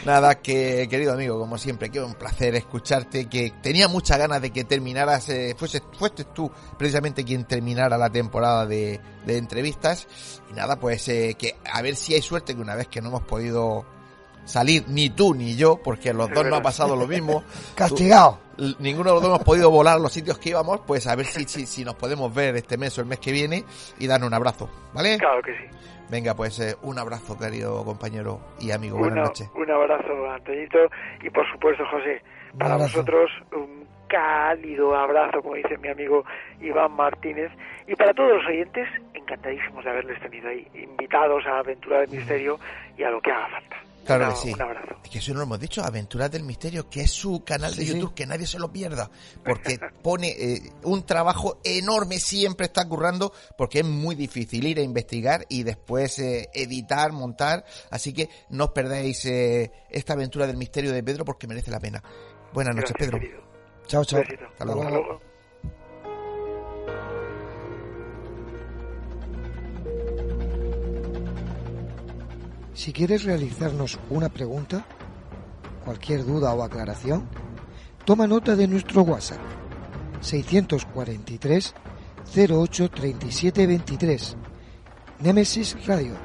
Nada, que querido amigo, como siempre, que un placer escucharte, que tenía muchas ganas de que terminaras, eh, fuese, fuiste tú precisamente quien terminara la temporada de, de entrevistas. Y nada, pues eh, que a ver si hay suerte que una vez que no hemos podido salir ni tú ni yo, porque a los dos nos ha pasado lo mismo. [LAUGHS] Castigado. Tú- ninguno de los dos hemos podido volar los sitios que íbamos, pues a ver si, si, si nos podemos ver este mes o el mes que viene y darnos un abrazo, ¿vale? Claro que sí. Venga, pues eh, un abrazo, querido compañero y amigo. Buenas Una- noches. Un abrazo, Antoñito. Y por supuesto, José, para vosotros un cálido abrazo, como dice mi amigo Iván Martínez. Y para todos los oyentes, encantadísimos de haberles tenido ahí, invitados a Aventura del Misterio y a lo que haga falta. Claro Una- que sí. Un abrazo. Es que eso no lo hemos dicho, Aventuras del Misterio, que es su canal de Sí, sí. YouTube, que nadie se lo pierda, porque [LAUGHS] pone eh, un trabajo enorme, siempre está currando, porque es muy difícil ir a investigar y después eh, editar, montar, así que no os perdáis eh, esta Aventura del Misterio de Pedro porque merece la pena. Buenas noches, Gracias, Pedro. querido. Chao, chao. Besito. Hasta luego. Hasta luego. Si quieres realizarnos una pregunta, cualquier duda o aclaración, toma nota de nuestro WhatsApp 643 08 37 23. Nemesis Radio,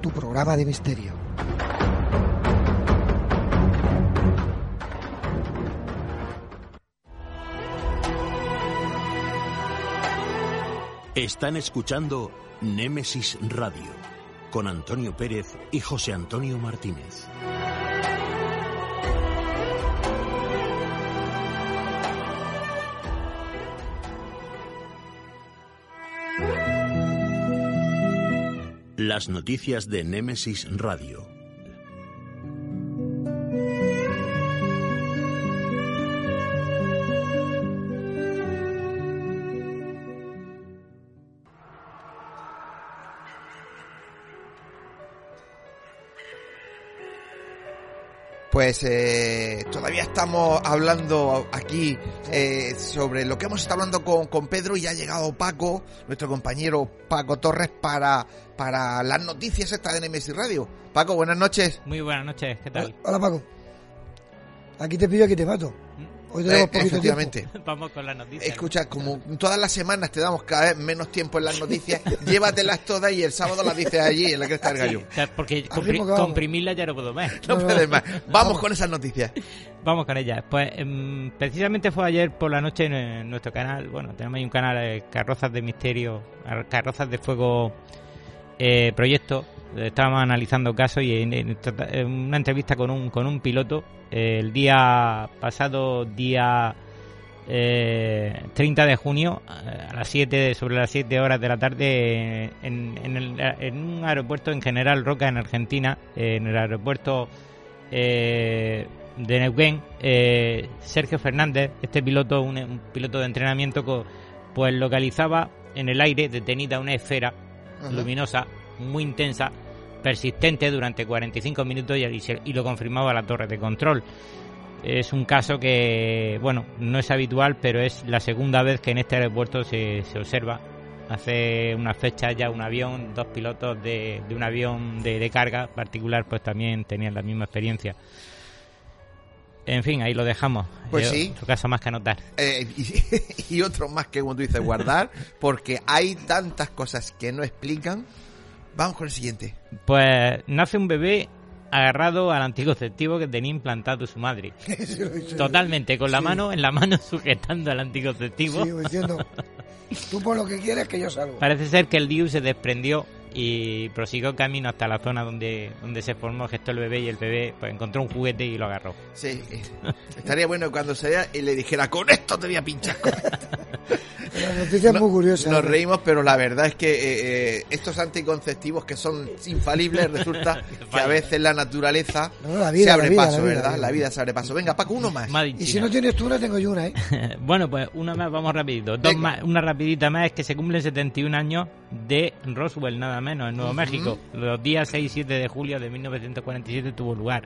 tu programa de misterio. Están escuchando Némesis Radio con Antonio Pérez y José Antonio Martínez. Las noticias de Némesis Radio. Pues eh, todavía estamos hablando aquí eh, sobre lo que hemos estado hablando con, con Pedro y ha llegado Paco, nuestro compañero Paco Torres, para, para las noticias estas de NMS Radio. Paco, buenas noches. Muy buenas noches, ¿qué tal? Hola Paco. Aquí te pillo, aquí te mato. Hoy tenemos Eh, poquito efectivamente. [LAUGHS] Vamos con las noticias. Escucha, como todas las semanas te damos cada vez menos tiempo en las noticias, [LAUGHS] llévatelas todas y el sábado las dices allí en la cresta del gallo. Sea, porque compri- ritmo que vamos. comprimirla ya no puedo más. No puedes más. Vamos con esas noticias. Vamos con ellas. Pues em, precisamente fue ayer por la noche en, eh, nuestro canal. Bueno, tenemos ahí un canal de Carrozas de Misterio, ar- Carrozas de Fuego eh, Proyecto. Estábamos analizando casos y en, en trata- en una entrevista con un, con un piloto eh, el día pasado, día eh, 30 de junio, eh, a las 7, sobre las 7 horas de la tarde, en, en, el- en un aeropuerto en General Roca, en Argentina, eh, en el aeropuerto de Neuquén, Sergio Fernández, este piloto, un, un piloto de entrenamiento, co- pues localizaba en el aire detenida una esfera Ajá. luminosa, muy intensa, persistente durante 45 minutos y, y se- y lo confirmaba la torre de control. Es un caso que, bueno, no es habitual, pero es la segunda vez que en este aeropuerto se, se observa. Hace unas fechas ya un avión, dos pilotos de, de un avión de, de carga particular, pues también tenían la misma experiencia. En fin, ahí lo dejamos. Pues Eh, sí. Otro caso más que anotar. Eh, y, [LAUGHS] y otro más que, como tú dices, guardar, porque hay tantas cosas que no explican. Vamos con el siguiente. Pues nace un bebé agarrado al anticonceptivo que tenía implantado su madre. [LAUGHS] Totalmente, con la Sí. mano en la mano [LAUGHS] sujetando al anticonceptivo. Sigo diciendo, [LAUGHS] tú por lo que quieres que yo salgo. Parece ser que el DIU se desprendió y prosiguió camino hasta la zona donde, donde se formó, gestó el bebé y el bebé pues encontró un juguete y lo agarró. Sí, eh, estaría bueno cuando se vea y le dijera, con esto te voy a pinchar. con esto". [LAUGHS] La noticia es muy curiosa. Nos ¿eh? reímos, pero la verdad es que eh, eh, estos anticonceptivos que son infalibles, resulta [LAUGHS] que a veces la naturaleza No, la vida, se abre la vida, paso, la vida, ¿verdad? la vida. La vida se abre paso. Venga, Paco, uno más. Y si no tienes tú una, tengo yo una, ¿eh? [LAUGHS] bueno, pues una más, vamos rapidito. Dos más, una rapidita más es que se cumplen 71 años de Roswell, nada menos, en Nuevo México. Los días 6 y 7 de julio de 1947 tuvo lugar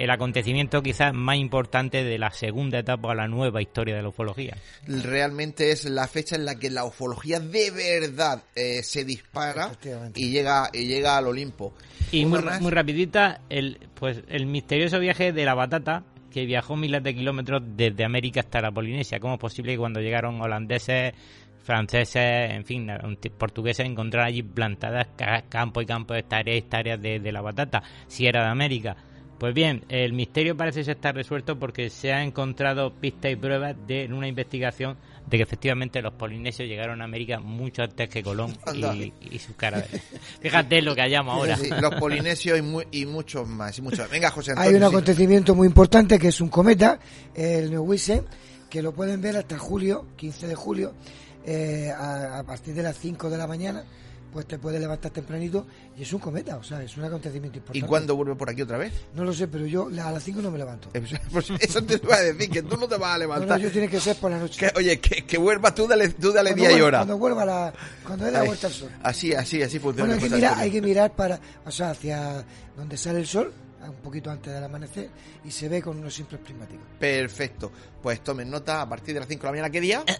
el acontecimiento quizás más importante de la segunda etapa a la nueva historia de la ufología. Realmente es la fecha en la que la ufología de verdad eh, se dispara y llega, y llega al Olimpo. Y muy, muy rapidita, el, pues el misterioso viaje de la batata que viajó miles de kilómetros desde América hasta la Polinesia. ¿Cómo es posible que cuando llegaron holandeses, franceses, en fin, un portugueses encontraran allí plantadas ca- campo y campo, hectáreas y hectáreas de, de la batata, si era de América? Pues bien, el misterio parece ser estar resuelto porque se ha encontrado pistas y pruebas de en una investigación de que efectivamente los polinesios llegaron a América mucho antes que Colón [LAUGHS] y, y su cara. Fíjate lo que hallamos ahora. Sí, los [LAUGHS] polinesios y, mu- y muchos más. Y muchos. Venga, José Hay Antonio. un sí. acontecimiento muy importante que es un cometa, el Neowise, que lo pueden ver hasta julio, 15 de julio, eh, a, a partir de las 5 de la mañana, pues te puedes levantar tempranito y es un cometa, o sea, es un acontecimiento ¿Y importante. cuándo vuelve por aquí otra vez? No lo sé, pero yo a las 5 no me levanto. [LAUGHS] Pues eso te iba a decir, que tú no te vas a No, no, levantar. yo tiene que ser por la noche. Que, oye, que, que vuelva tú, dale, tú dale Cuando día y vuelva- hora. Cuando vuelva la, cuando dé la Ay, vuelta al sol. Así, así, así funciona. Bueno, hay que, mirar, hay que mirar para, o sea, hacia donde sale el sol, un poquito antes del amanecer, y se ve con unos simples prismáticos. Perfecto. Pues tomen nota a partir de las 5 de la mañana. ¿Qué día? [COUGHS]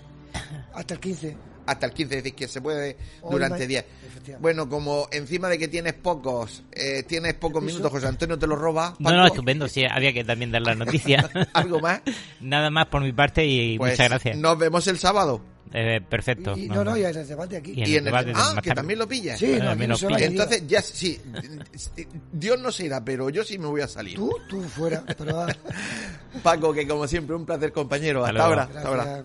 Hasta el 15. Hasta el 15, es decir, que se puede durante ma- días. efectivamente. Bueno, como encima de que tienes pocos, eh, tienes pocos minutos, José Antonio te lo roba. No, no, Paco, estupendo, sí, había que también dar la noticia. [LAUGHS] ¿Algo más? Nada más por mi parte y Pues muchas gracias. Nos vemos el sábado. Eh, perfecto. Y, no, no, y hay el debate aquí. Y en Y el en el- debate de ah, que también lo pillas. Sí, no, no lo se va pillo. a ir. Entonces, ya sí, Dios no se irá, pero yo sí me voy a salir. Tú, tú fuera, pero. [LAUGHS] Paco, que como siempre, un placer, compañero. Hasta Hasta, ahora. Hasta ahora.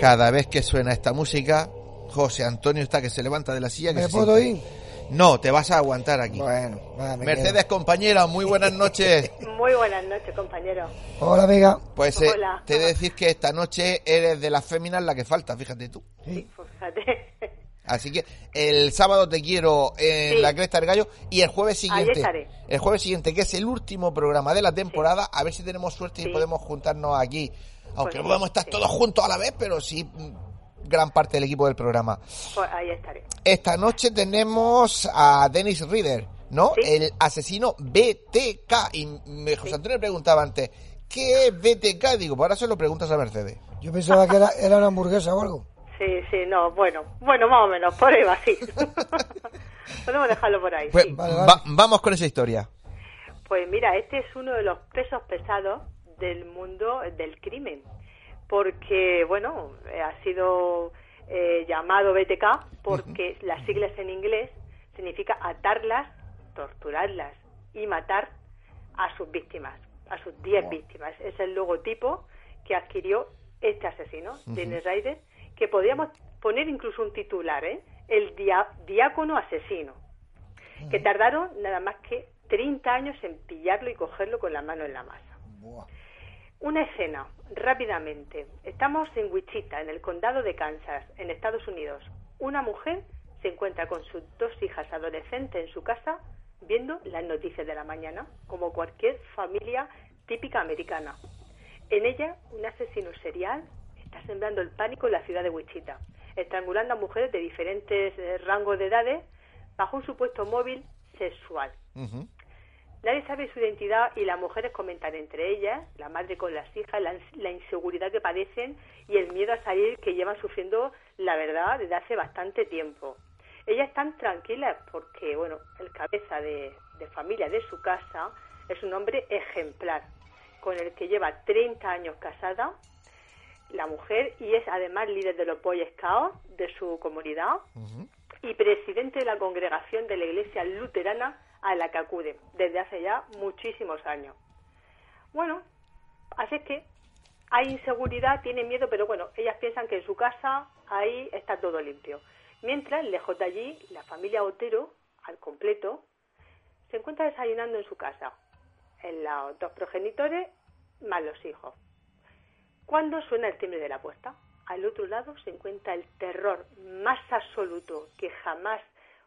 Cada vez que suena esta música, José Antonio está que se levanta de la silla. Que ¿Me se puedo sienta. ir? No, te vas a aguantar aquí. Bueno, me Mercedes, compañera, muy buenas noches. [LAUGHS] Muy buenas noches, compañero. quedo. Hola, amiga. Pues eh, Hola. te he de decir que esta noche eres de las féminas la que falta, fíjate tú. Sí. Pues fíjate. [LAUGHS] Así que el sábado te quiero en Sí. la Cresta del Gallo y el jueves siguiente, estaré. el jueves siguiente que es el último programa de la temporada, a ver si tenemos suerte y podemos juntarnos aquí, aunque Pues no podemos estar sí. todos juntos a la vez, pero sí mm, gran parte del equipo del programa. Pues ahí estaré. Esta noche tenemos a Dennis Reader, ¿no? Sí. El asesino BTK. Y me, José Antonio me preguntaba antes, ¿qué es BTK? Digo, pues ahora se lo preguntas a Mercedes. Yo pensaba que era, era una hamburguesa o algo. Sí, sí, no, bueno, bueno, más o menos, por ahí va, sí. [LAUGHS] Podemos dejarlo por ahí, Pues sí. Vale, va- vale. vamos con esa historia. Pues mira, este es uno de los pesos pesados del mundo del crimen, porque, bueno, eh, ha sido eh, llamado BTK porque las siglas en inglés significa atarlas, torturarlas y matar a sus víctimas, a sus 10 víctimas. Es el logotipo que adquirió este asesino, Dennis Rader, que podríamos poner incluso un titular, ¿eh? El dia- diácono asesino que tardaron nada más que 30 años en pillarlo y cogerlo con la mano en la masa. Una escena, rápidamente. Estamos en Wichita, en el condado de Kansas, en Estados Unidos. Una mujer se encuentra con sus dos hijas adolescentes en su casa viendo las noticias de la mañana, como cualquier familia típica americana. En ella, un asesino serial está sembrando el pánico en la ciudad de Wichita, estrangulando a mujeres de diferentes eh, rangos de edades bajo un supuesto móvil sexual. Nadie sabe su identidad y las mujeres comentan entre ellas, la madre con las hijas, la, la inseguridad que padecen y el miedo a salir que llevan sufriendo, la verdad, desde hace bastante tiempo. Ellas están tranquilas porque, bueno, el cabeza de, de familia de su casa es un hombre ejemplar, con el que lleva 30 años casada, la mujer, y es además líder de los Boy Scouts de su comunidad y presidente de la congregación de la iglesia luterana a la que acude desde hace ya muchísimos años. Bueno, así es que hay inseguridad, tiene miedo, pero bueno, ellas piensan que en su casa ahí está todo limpio. Mientras, lejos de allí, la familia Otero, al completo, se encuentra desayunando en su casa, en los dos progenitores más los hijos. Cuando suena el timbre de la puerta, al otro lado se encuentra el terror más absoluto que jamás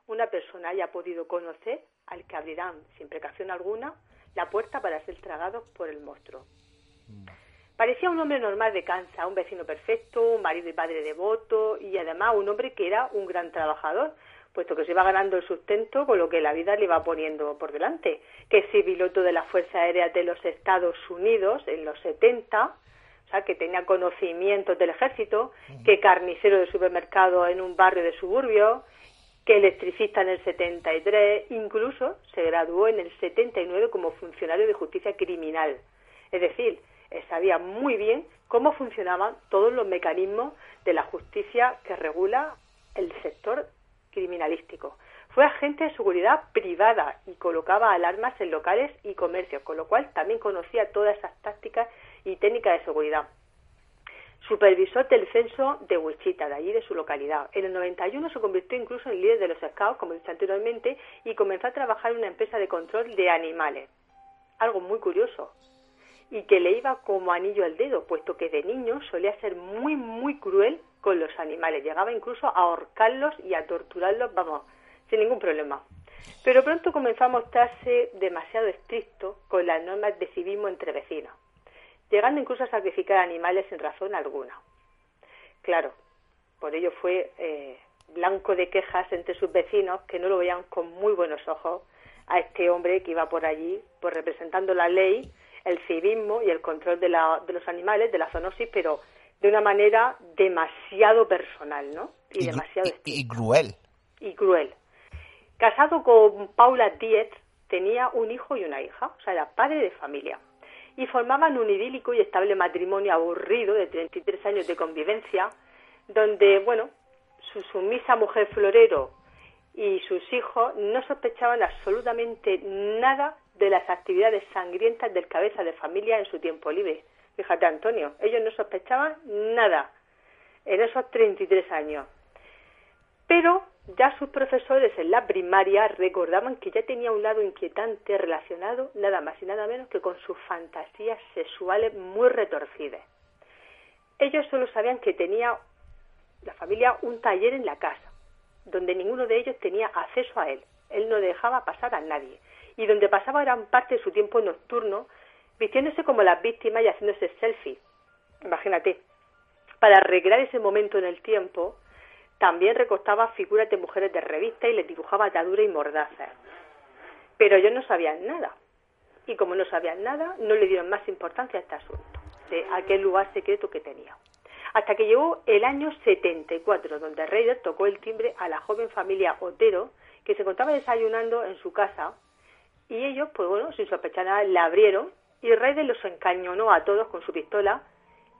una persona haya podido conocer, al que abrirán, sin precaución alguna, la puerta para ser tragados por el monstruo. Parecía un hombre normal de Kansas, un vecino perfecto, un marido y padre devoto y además un hombre que era un gran trabajador, puesto que se iba ganando el sustento con lo que la vida le iba poniendo por delante. Que si piloto de la Fuerza Aérea de los Estados Unidos en los 70, o sea, que tenía conocimientos del ejército, que carnicero de supermercado en un barrio de suburbio, electricista en el 73, incluso se graduó en el 79 como funcionario de justicia criminal. Es decir, sabía muy bien cómo funcionaban todos los mecanismos de la justicia que regula el sector criminalístico. Fue agente de seguridad privada y colocaba alarmas en locales y comercios, con lo cual también conocía todas esas tácticas y técnicas de seguridad. Supervisor del censo de Wichita, de allí de su localidad. En el 91 se convirtió incluso en líder de los scouts, como he dicho anteriormente, y comenzó a trabajar en una empresa de control de animales. Algo muy curioso, y que le iba como anillo al dedo, puesto que de niño solía ser muy, muy cruel con los animales. Llegaba incluso a ahorcarlos y a torturarlos, vamos, sin ningún problema. Pero pronto comenzó a mostrarse demasiado estricto con las normas de civismo entre vecinos, llegando incluso a sacrificar animales sin razón alguna. Claro, por ello fue eh, blanco de quejas entre sus vecinos que no lo veían con muy buenos ojos a este hombre que iba por allí, pues representando la ley, el civismo y el control de, la, de los animales, de la zoonosis, pero de una manera demasiado personal, ¿no? Y, demasiado y, cruel. Y cruel. Casado con Paula Diez, tenía un hijo y una hija, o sea, era padre de familia. Y formaban un idílico y estable matrimonio aburrido de 33 años de convivencia, donde, bueno, su sumisa mujer florero y sus hijos no sospechaban absolutamente nada de las actividades sangrientas del cabeza de familia en su tiempo libre. Fíjate, Antonio, ellos no sospechaban nada en esos 33 años. Pero ya sus profesores en la primaria recordaban que ya tenía un lado inquietante relacionado nada más y nada menos que con sus fantasías sexuales muy retorcidas. Ellos solo sabían que tenía la familia un taller en la casa, donde ninguno de ellos tenía acceso a él. Él no dejaba pasar a nadie. Y donde pasaba gran parte de su tiempo nocturno vistiéndose como las víctimas y haciéndose selfies. Imagínate. Para recrear ese momento en el tiempo, también recortaba figuras de mujeres de revista y les dibujaba ataduras y mordazas. Pero ellos no sabían nada. Y como no sabían nada, no le dieron más importancia a este asunto, de aquel lugar secreto que tenía. Hasta que llegó el año 74, donde Raider tocó el timbre a la joven familia Otero, que se encontraba desayunando en su casa, y ellos, pues bueno, sin sospechar nada, la abrieron y Raider los encañonó a todos con su pistola,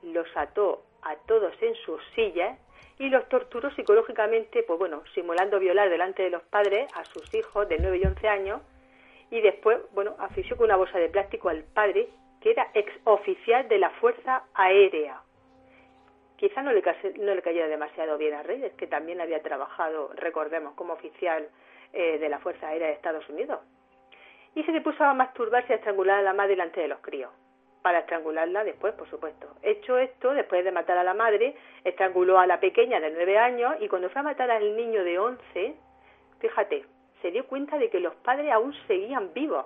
los ató a todos en sus sillas y los torturó psicológicamente, pues bueno, simulando violar delante de los padres a sus hijos de 9 y 11 años y después, bueno, asfixió con una bolsa de plástico al padre que era ex oficial de la Fuerza Aérea. Quizá no le, no le cayera demasiado bien a Reyes, que también había trabajado, recordemos, como oficial eh, de la Fuerza Aérea de Estados Unidos y se le puso a masturbarse y a estrangular a la madre delante de los críos. Para estrangularla después, por supuesto. Hecho esto, después de matar a la madre, estranguló a la pequeña de nueve años y cuando fue a matar al niño de once, fíjate, se dio cuenta de que los padres aún seguían vivos.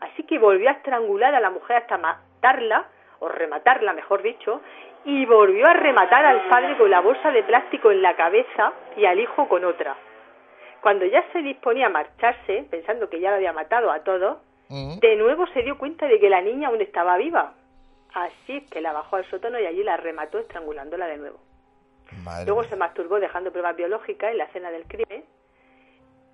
Así que volvió a estrangular a la mujer hasta matarla, o rematarla, mejor dicho, y volvió a rematar al padre con la bolsa de plástico en la cabeza y al hijo con otra. Cuando ya se disponía a marcharse, pensando que ya lo había matado a todos, de nuevo se dio cuenta de que la niña aún estaba viva. Así es que la bajó al sótano y allí la remató estrangulándola de nuevo. Luego se masturbó dejando pruebas biológicas en la escena del crimen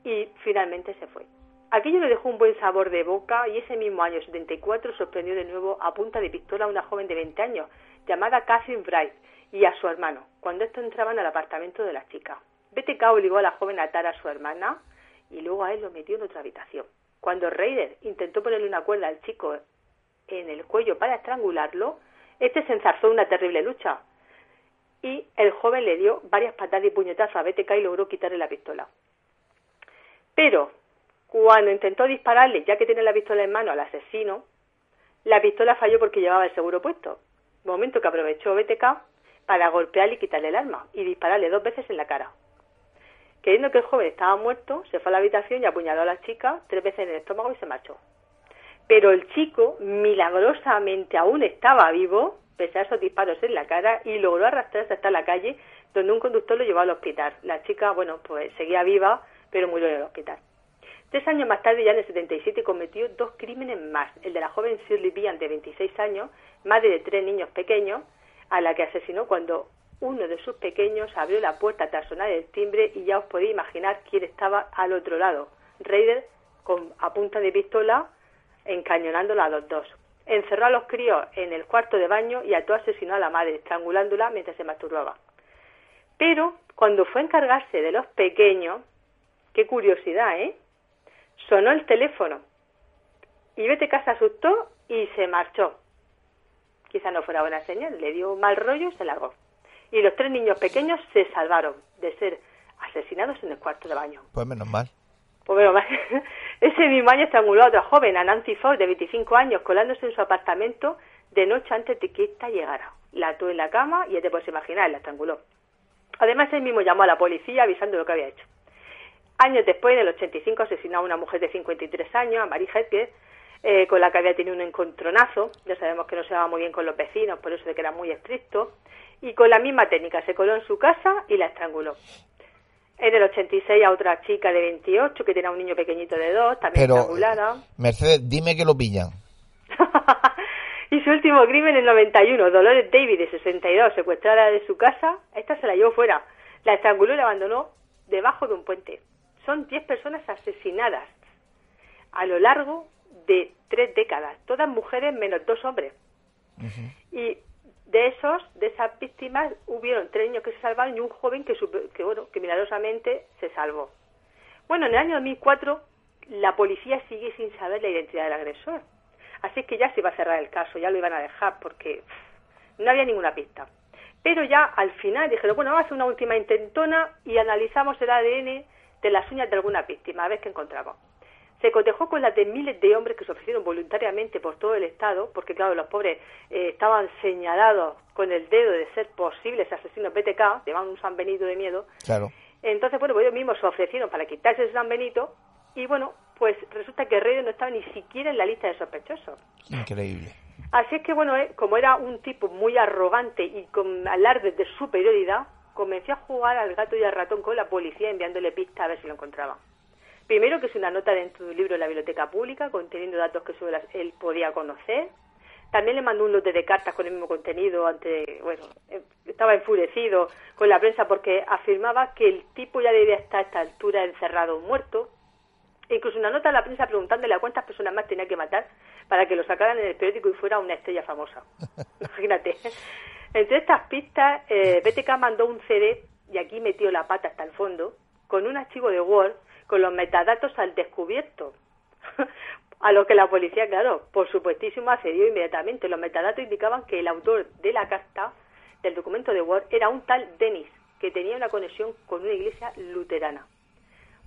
y finalmente se fue. Aquello le dejó un buen sabor de boca y ese mismo año 74 sorprendió de nuevo a punta de pistola a una joven de 20 años llamada Catherine Bright y a su hermano cuando estos entraban al apartamento de la chica. BTK obligó a la joven a atar a su hermana y luego a él lo metió en otra habitación. Cuando Raider intentó ponerle una cuerda al chico en el cuello para estrangularlo, este se enzarzó en una terrible lucha y el joven le dio varias patadas y puñetazos a BTK y logró quitarle la pistola. Pero cuando intentó dispararle, ya que tiene la pistola en mano al asesino, la pistola falló porque llevaba el seguro puesto. Momento que aprovechó BTK para golpearle y quitarle el arma y dispararle dos veces en la cara. Creyendo que el joven estaba muerto, se fue a la habitación y apuñaló a la chica tres veces en el estómago y se marchó. Pero el chico, milagrosamente, aún estaba vivo pese a esos disparos en la cara, y logró arrastrarse hasta la calle, donde un conductor lo llevó al hospital. La chica, bueno, pues seguía viva, pero murió en el hospital. Tres años más tarde, ya en el 77, cometió dos crímenes más. El de la joven Shirley Bian, de 26 años, madre de tres niños pequeños, a la que asesinó cuando uno de sus pequeños abrió la puerta tras sonar el timbre y ya os podéis imaginar quién estaba al otro lado. Raider con, a punta de pistola encañonándola a los dos. Encerró a los críos en el cuarto de baño y ató asesinó a la madre, estrangulándola mientras se masturbaba. Pero cuando fue a encargarse de los pequeños, qué curiosidad, ¿eh? Sonó el teléfono y Vete Casa asustó y se marchó. Quizá no fuera buena señal, le dio mal rollo y se largó. Y los tres niños pequeños se salvaron de ser asesinados en el cuarto de baño. Pues menos mal. Pues menos mal. [LAUGHS] Ese mismo año estranguló a otra joven, a Nancy Ford, de 25 años, colándose en su apartamento de noche antes de que ésta llegara. La ató en la cama y ya te puedes imaginar, la estranguló. Además, él mismo llamó a la policía avisando lo que había hecho. Años después, en el 85, asesinó a una mujer de 53 años, a Marie Hedges, eh, con la que había tenido un encontronazo. Ya sabemos que no se daba muy bien con los vecinos, por eso de que era muy estricto. Y con la misma técnica, se coló en su casa y la estranguló. En el 86 a otra chica de 28 que tenía un niño pequeñito de 2, también estrangulada. Mercedes, dime que lo pillan. [LAUGHS] y su último crimen en el 91, Dolores David de 62, secuestrada de su casa, esta se la llevó fuera. La estranguló y la abandonó debajo de un puente. Son 10 personas asesinadas a lo largo de tres décadas, todas mujeres menos dos hombres. Y de esos, de esas víctimas, hubieron tres niños que se salvaron y un joven que, que, bueno, que milagrosamente se salvó. Bueno, en el año 2004 la policía sigue sin saber la identidad del agresor. Así que ya se iba a cerrar el caso, ya lo iban a dejar porque no había ninguna pista. Pero ya al final dijeron, bueno, vamos a hacer una última intentona y analizamos el ADN de las uñas de alguna víctima, a ver qué encontramos se cotejó con las de miles de hombres que se ofrecieron voluntariamente por todo el Estado, porque claro, los pobres eh, estaban señalados con el dedo de ser posibles asesinos BTK, llevaban un San Benito de miedo. Claro. Entonces, bueno, pues ellos mismos se ofrecieron para quitarse ese San Benito y bueno, pues resulta que Reyes no estaba ni siquiera en la lista de sospechosos. Increíble. Así es que, bueno, eh, como era un tipo muy arrogante y con alardes de superioridad, comenzó a jugar al gato y al ratón con la policía enviándole pistas a ver si lo encontraban. Primero, que es una nota dentro de un libro de la biblioteca pública conteniendo datos que solo él podía conocer. También le mandó un lote de cartas con el mismo contenido. Ante, bueno, eh, estaba enfurecido con la prensa porque afirmaba que el tipo ya debía estar a esta altura encerrado o muerto. Incluso una nota a la prensa preguntándole a cuántas personas más tenía que matar para que lo sacaran en el periódico y fuera una estrella famosa. [LAUGHS] Imagínate. Entre estas pistas, eh, BTK mandó un CD, y aquí metió la pata hasta el fondo, con un archivo de Word con los metadatos al descubierto. [LAUGHS] a lo que la policía, claro, por supuestísimo, accedió inmediatamente. Los metadatos indicaban que el autor de la carta, del documento de Word, era un tal Dennis, que tenía una conexión con una iglesia luterana.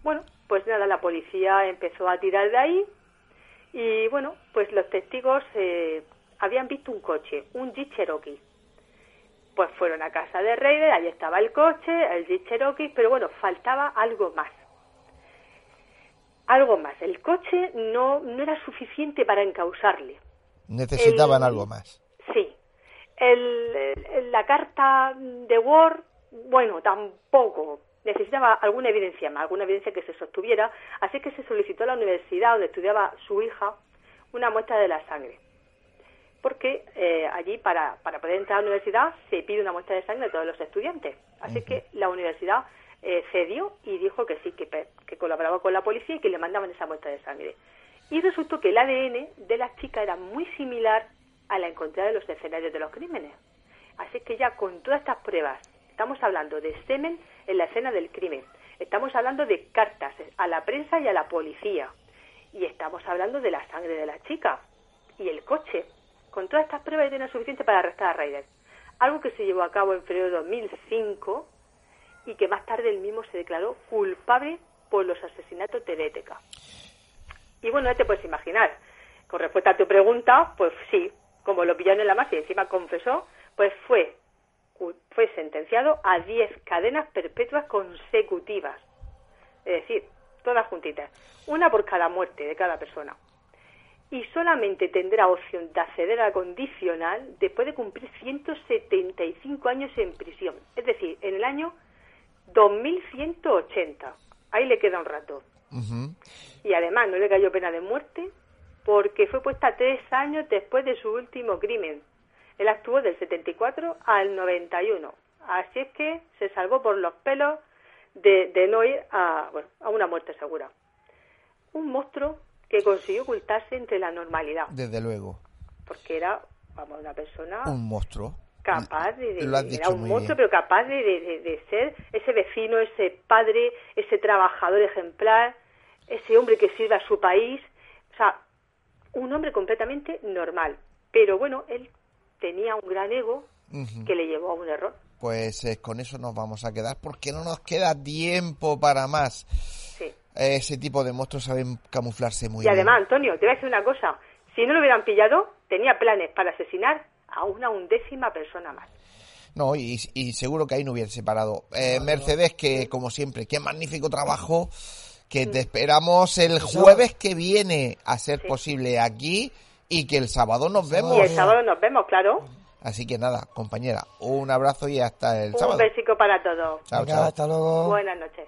Bueno, pues nada, la policía empezó a tirar de ahí y bueno, pues los testigos eh, habían visto un coche, un Jeep Cherokee. Pues fueron a casa de Raider, ahí estaba el coche, el Jeep Cherokee, pero bueno, faltaba algo más algo más. El coche no, no era suficiente para encausarle. Necesitaban algo más. Sí. El, la carta de Word, bueno, tampoco. Necesitaba alguna evidencia más, alguna evidencia que se sostuviera. Así que se solicitó a la universidad donde estudiaba su hija una muestra de la sangre. Porque eh, allí, para, para poder entrar a la universidad, se pide una muestra de sangre de todos los estudiantes. Así que la universidad eh, cedió y dijo que sí, que, que colaboraba con la policía y que le mandaban esa muestra de sangre. Y resultó que el ADN de la chica era muy similar a la encontrada en los escenarios de los crímenes. Así que ya con todas estas pruebas, estamos hablando de semen en la escena del crimen, estamos hablando de cartas a la prensa y a la policía, y estamos hablando de la sangre de la chica y el coche. Con todas estas pruebas ya suficiente para arrestar a Ryder. Algo que se llevó a cabo en febrero de 2005 y que más tarde él mismo se declaró culpable por los asesinatos de BTK. Y bueno, ya te puedes imaginar, con respuesta a tu pregunta, pues sí, como lo pillaron en la masa y encima confesó, pues fue, fue sentenciado a 10 cadenas perpetuas consecutivas. Es decir, todas juntitas, una por cada muerte de cada persona. y solamente tendrá opción de acceder a la condicional después de cumplir 175 años en prisión, es decir, en el año 2180. Ahí le queda un rato. Y además no le cayó pena de muerte porque fue puesta tres años después de su último crimen. Él actuó del 74 al 91. Así es que se salvó por los pelos de, de no ir a, bueno, a una muerte segura. Un monstruo que consiguió ocultarse entre la normalidad. Desde luego. Porque era, vamos, una persona... Un monstruo. Capaz de... era un monstruo, pero capaz de, de, ser ese vecino, ese padre, ese trabajador ejemplar, ese hombre que sirve a su país. O sea, un hombre completamente normal. Pero bueno, él tenía un gran ego que le llevó a un error. Pues eh, con eso nos vamos a quedar porque no nos queda tiempo para más ese tipo de monstruos saben camuflarse muy bien. Y además, Antonio, te voy a decir una cosa. Si no lo hubieran pillado, tenía planes para asesinar a una undécima persona más. No, y, seguro que ahí no hubiera separado. Eh, Mercedes, que como siempre, qué magnífico trabajo, que te esperamos el jueves que viene a ser posible aquí y que el sábado nos vemos. Y el sábado nos vemos, claro. Así que nada, compañera, un abrazo y hasta el sábado. Un besico para todos. Chao, chao. Hasta luego. Buenas noches.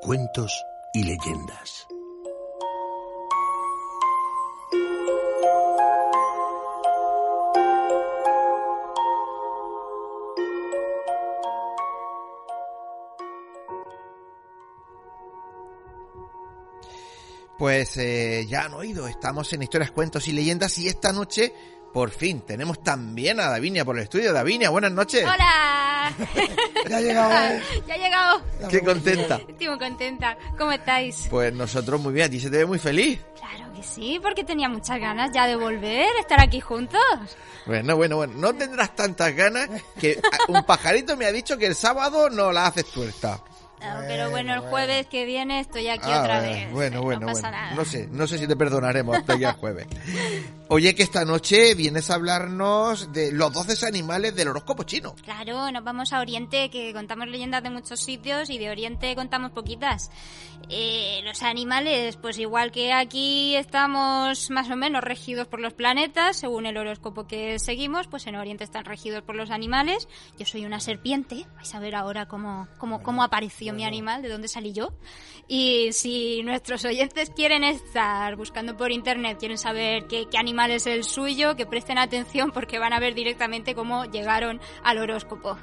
cuentos y leyendas. Pues eh, ya han oído, estamos en historias, cuentos y leyendas y esta noche por fin, tenemos también a Davinia por el estudio. Davinia, buenas noches. Hola. Ya ha llegado. ¿eh? Ya ha llegado. Qué contenta. Estoy muy contenta. ¿Cómo estáis? Pues nosotros muy bien. ¿A ti se te ve muy feliz? Claro que sí, porque tenía muchas ganas ya de volver, estar aquí juntos. Bueno, bueno, bueno. No tendrás tantas ganas que un pajarito me ha dicho que el sábado no la haces tuerta. Ah, pero bueno, el jueves que viene estoy aquí ah, otra vez. Bueno, bueno, no bueno. No sé, no sé si te perdonaremos hasta el jueves. Oye, que esta noche vienes a hablarnos de los 12 animales del horóscopo chino. Claro, nos vamos a Oriente, que contamos leyendas de muchos sitios y de Oriente contamos poquitas. Eh, los animales, pues igual que aquí estamos más o menos regidos por los planetas, según el horóscopo que seguimos, pues en Oriente están regidos por los animales. Yo soy una serpiente, vais a ver ahora cómo, cómo, cómo apareció mi animal, de dónde salí yo. Y si nuestros oyentes quieren estar buscando por internet, quieren saber qué, animal es el suyo, que presten atención porque van a ver directamente cómo llegaron al horóscopo.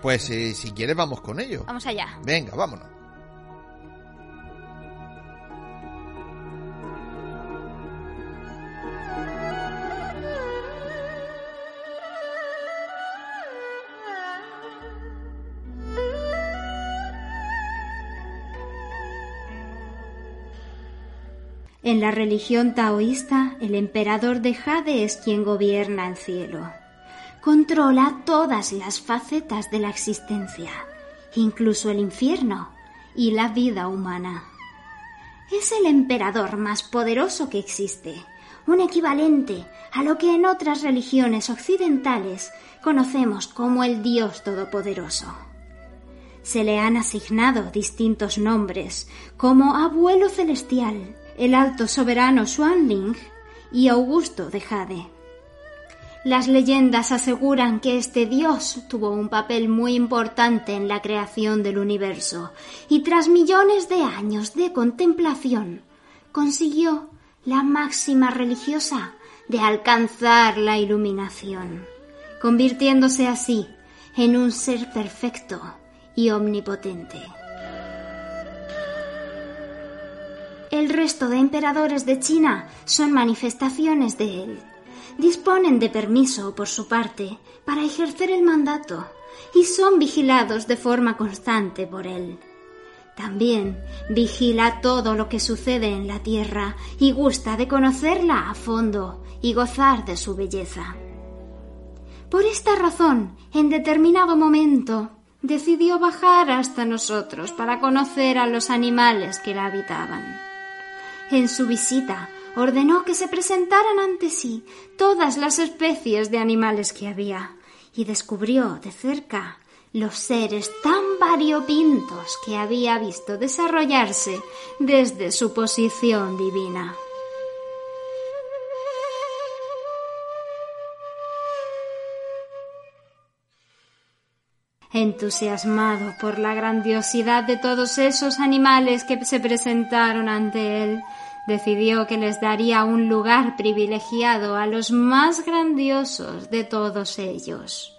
Pues eh, si quieres vamos con ello. Vamos allá. Venga, vámonos. En la religión taoísta, el emperador de Jade es quien gobierna el cielo. Controla todas las facetas de la existencia, incluso el infierno y la vida humana. Es el emperador más poderoso que existe, un equivalente a lo que en otras religiones occidentales conocemos como el Dios Todopoderoso. Se le han asignado distintos nombres, como abuelo celestial, el alto soberano Xuanling y Augusto de Jade. Las leyendas aseguran que este dios tuvo un papel muy importante en la creación del universo y tras millones de años de contemplación consiguió la máxima religiosa de alcanzar la iluminación, convirtiéndose así en un ser perfecto y omnipotente. El resto de emperadores de China son manifestaciones de él. Disponen de permiso por su parte para ejercer el mandato y son vigilados de forma constante por él. También vigila todo lo que sucede en la tierra y gusta de conocerla a fondo y gozar de su belleza. Por esta razón, en determinado momento, decidió bajar hasta nosotros para conocer a los animales que la habitaban. En su visita, ordenó que se presentaran ante sí todas las especies de animales que había y descubrió de cerca los seres tan variopintos que había visto desarrollarse desde su posición divina. Entusiasmado por la grandiosidad de todos esos animales que se presentaron ante él, decidió que les daría un lugar privilegiado a los más grandiosos de todos ellos.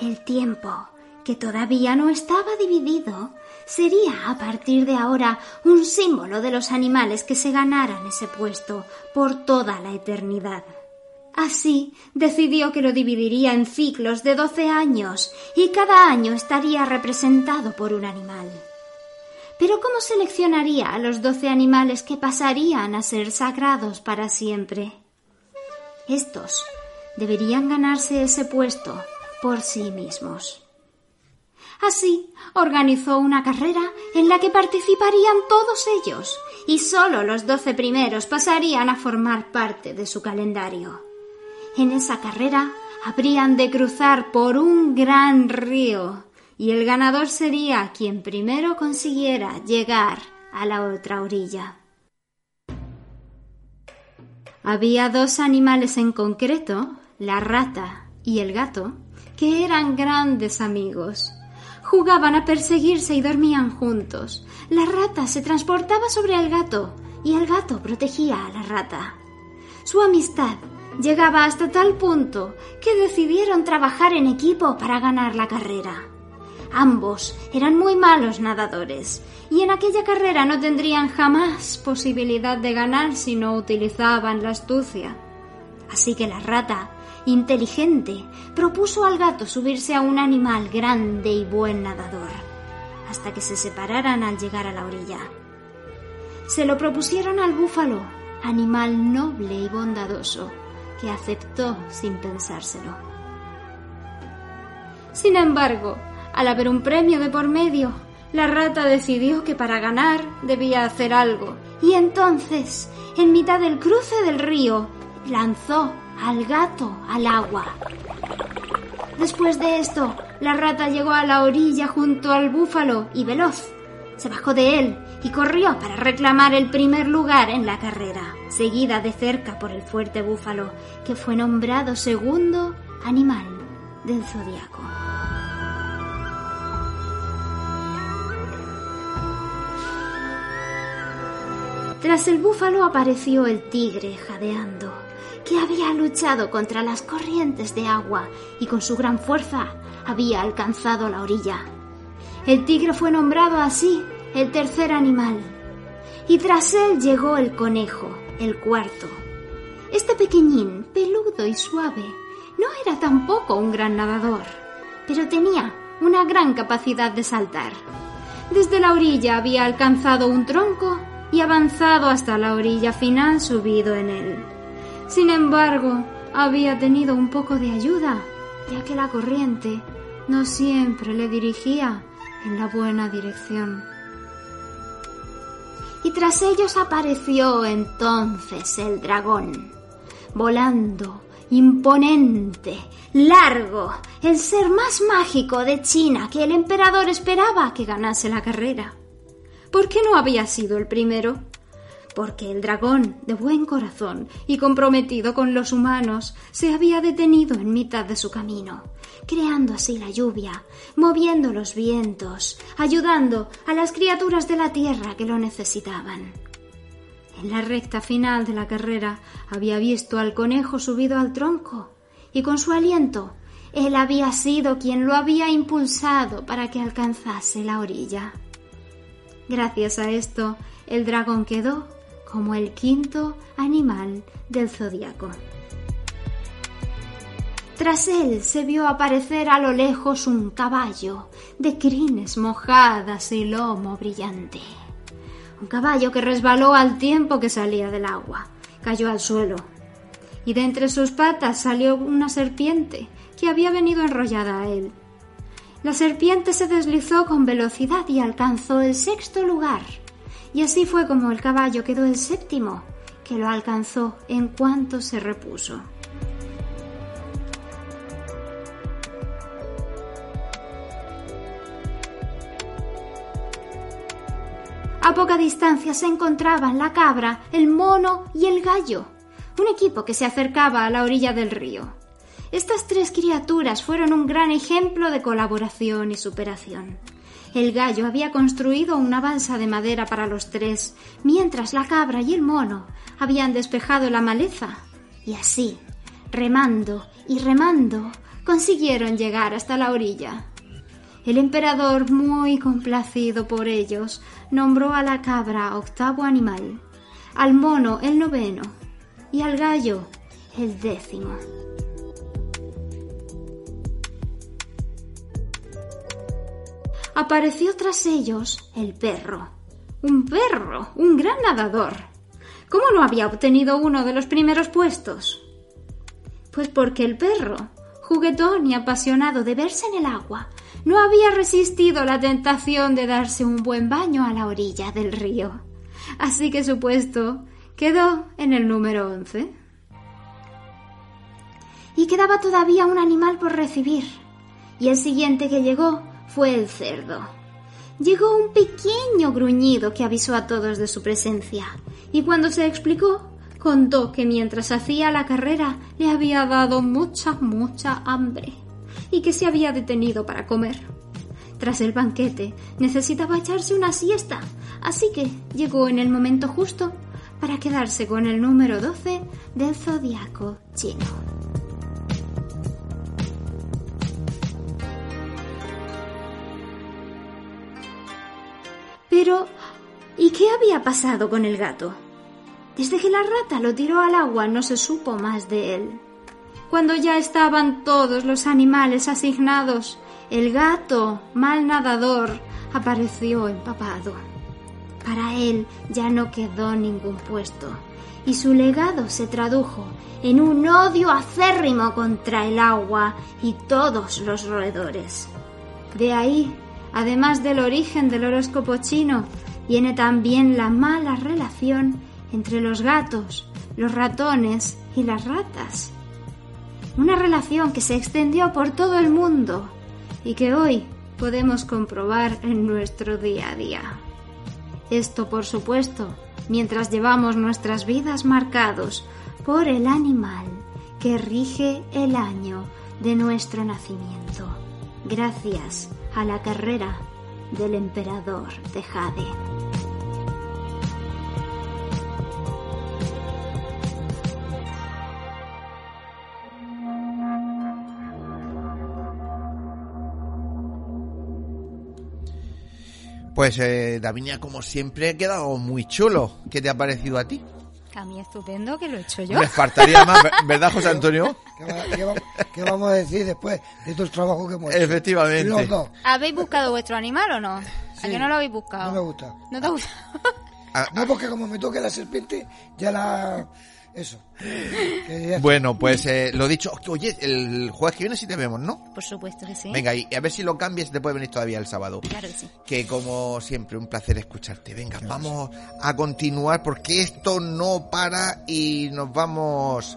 El tiempo, que todavía no estaba dividido, sería a partir de ahora un símbolo de los animales que se ganaran ese puesto por toda la eternidad. Así decidió que lo dividiría en ciclos de doce años y cada año estaría representado por un animal. Pero ¿cómo seleccionaría a los doce animales que pasarían a ser sagrados para siempre? Estos deberían ganarse ese puesto por sí mismos. Así organizó una carrera en la que participarían todos ellos y sólo los doce primeros pasarían a formar parte de su calendario. En esa carrera habrían de cruzar por un gran río y el ganador sería quien primero consiguiera llegar a la otra orilla. Había dos animales en concreto, la rata y el gato, que eran grandes amigos. Jugaban a perseguirse y dormían juntos. La rata se transportaba sobre el gato y el gato protegía a la rata. Su amistad llegaba hasta tal punto que decidieron trabajar en equipo para ganar la carrera. Ambos eran muy malos nadadores y en aquella carrera no tendrían jamás posibilidad de ganar si no utilizaban la astucia. Así que la rata, inteligente, propuso al gato subirse a un animal grande y buen nadador, hasta que se separaran al llegar a la orilla. Se lo propusieron al búfalo, animal noble y bondadoso, que aceptó sin pensárselo. Sin embargo, al haber un premio de por medio, la rata decidió que para ganar debía hacer algo, y entonces, en mitad del cruce del río, lanzó al gato al agua. Después de esto, la rata llegó a la orilla junto al búfalo y veloz. Se bajó de él y corrió para reclamar el primer lugar en la carrera, seguida de cerca por el fuerte búfalo, que fue nombrado segundo animal del zodiaco. Tras el búfalo apareció el tigre jadeando, que había luchado contra las corrientes de agua y con su gran fuerza había alcanzado la orilla. El tigre fue nombrado así el tercer animal, y tras él llegó el conejo, el cuarto. Este pequeñín, peludo y suave, no era tampoco un gran nadador, pero tenía una gran capacidad de saltar. Desde la orilla había alcanzado un tronco y avanzado hasta la orilla final subido en él. Sin embargo, había tenido un poco de ayuda, ya que la corriente no siempre le dirigía en la buena dirección y tras ellos apareció entonces el dragón, volando, imponente, largo, el ser más mágico de China que el emperador esperaba que ganase la carrera. ¿Por qué no había sido el primero? porque el dragón, de buen corazón y comprometido con los humanos, se había detenido en mitad de su camino, creando así la lluvia, moviendo los vientos, ayudando a las criaturas de la tierra que lo necesitaban. En la recta final de la carrera había visto al conejo subido al tronco, y con su aliento él había sido quien lo había impulsado para que alcanzase la orilla. Gracias a esto, el dragón quedó como el quinto animal del zodiaco. Tras él se vio aparecer a lo lejos un caballo de crines mojadas y lomo brillante. Un caballo que resbaló al tiempo que salía del agua, cayó al suelo, y de entre sus patas salió una serpiente que había venido enrollada a él. La serpiente se deslizó con velocidad y alcanzó el sexto lugar, y así fue como el caballo quedó el séptimo, que lo alcanzó en cuanto se repuso. A poca distancia se encontraban la cabra, el mono y el gallo, un equipo que se acercaba a la orilla del río. Estas tres criaturas fueron un gran ejemplo de colaboración y superación. El gallo había construido una balsa de madera para los tres, mientras la cabra y el mono habían despejado la maleza. Y así, remando y remando, consiguieron llegar hasta la orilla. El emperador, muy complacido por ellos, nombró a la cabra octavo animal, al mono el noveno y al gallo el décimo. Apareció tras ellos el perro. Un perro, un gran nadador. ¿Cómo no había obtenido uno de los primeros puestos? Pues porque el perro, juguetón y apasionado de verse en el agua, no había resistido la tentación de darse un buen baño a la orilla del río. Así que su puesto quedó en el número once. Y quedaba todavía un animal por recibir. Y el siguiente que llegó fue el cerdo. Llegó un pequeño gruñido que avisó a todos de su presencia, y cuando se explicó, contó que mientras hacía la carrera le había dado mucha, mucha hambre y que se había detenido para comer. Tras el banquete necesitaba echarse una siesta, así que llegó en el momento justo para quedarse con el número 12 del zodiaco chino. Pero, ¿y qué había pasado con el gato? Desde que la rata lo tiró al agua no se supo más de él. Cuando ya estaban todos los animales asignados, el gato, mal nadador, apareció empapado. Para él ya no quedó ningún puesto, y su legado se tradujo en un odio acérrimo contra el agua y todos los roedores. De ahí, además del origen del horóscopo chino, viene también la mala relación entre los gatos, los ratones y las ratas. Una relación que se extendió por todo el mundo y que hoy podemos comprobar en nuestro día a día. Esto, por supuesto, mientras llevamos nuestras vidas marcados por el animal que rige el año de nuestro nacimiento, gracias a la carrera del emperador de Jade. Pues eh, Davinia, como siempre, ha quedado muy chulo. ¿Qué te ha parecido a ti? A mí estupendo que lo he hecho yo. Me faltaría más, ¿verdad, José Antonio? [LAUGHS] ¿Qué, vamos a decir después de estos trabajos que hemos hecho? Efectivamente. ¿Habéis buscado vuestro animal o no? ¿A que no lo habéis buscado? No me gusta. ¿No te gusta? Ah, no, porque como me toque la serpiente, ya la... Eso. Bueno, pues eh, lo dicho, oye, el jueves que viene sí te vemos, ¿no? Por supuesto que sí. Venga, y a ver si lo cambias, te puede venir todavía el sábado. Claro que sí. Que como siempre, un placer escucharte. Venga, vamos a continuar porque esto no para y nos vamos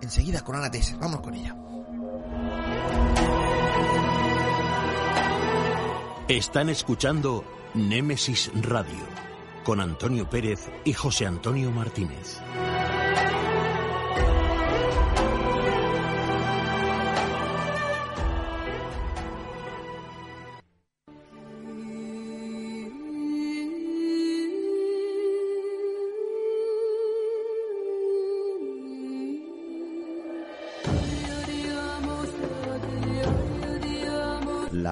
enseguida con Ana Tesser. Vamos con ella. Están escuchando Némesis Radio con Antonio Pérez y José Antonio Martínez.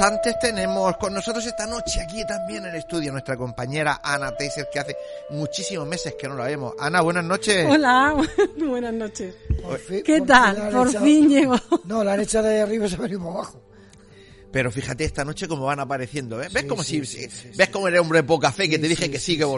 Antes, tenemos con nosotros esta noche aquí también en el estudio nuestra compañera Ana Teiser, que hace muchísimos meses que no la vemos. Ana, buenas noches. Hola, [LAUGHS] buenas noches. Fin- ¿Qué tal? Por echado- fin llegó. No, la han echado de arriba y se ha venido abajo. Pero fíjate esta noche cómo van apareciendo, ¿ves? ¿Ves Sí, como sí, si sí, ves sí. como era hombre de poca fe que Sí, te dije sí, que sí, sí que sí.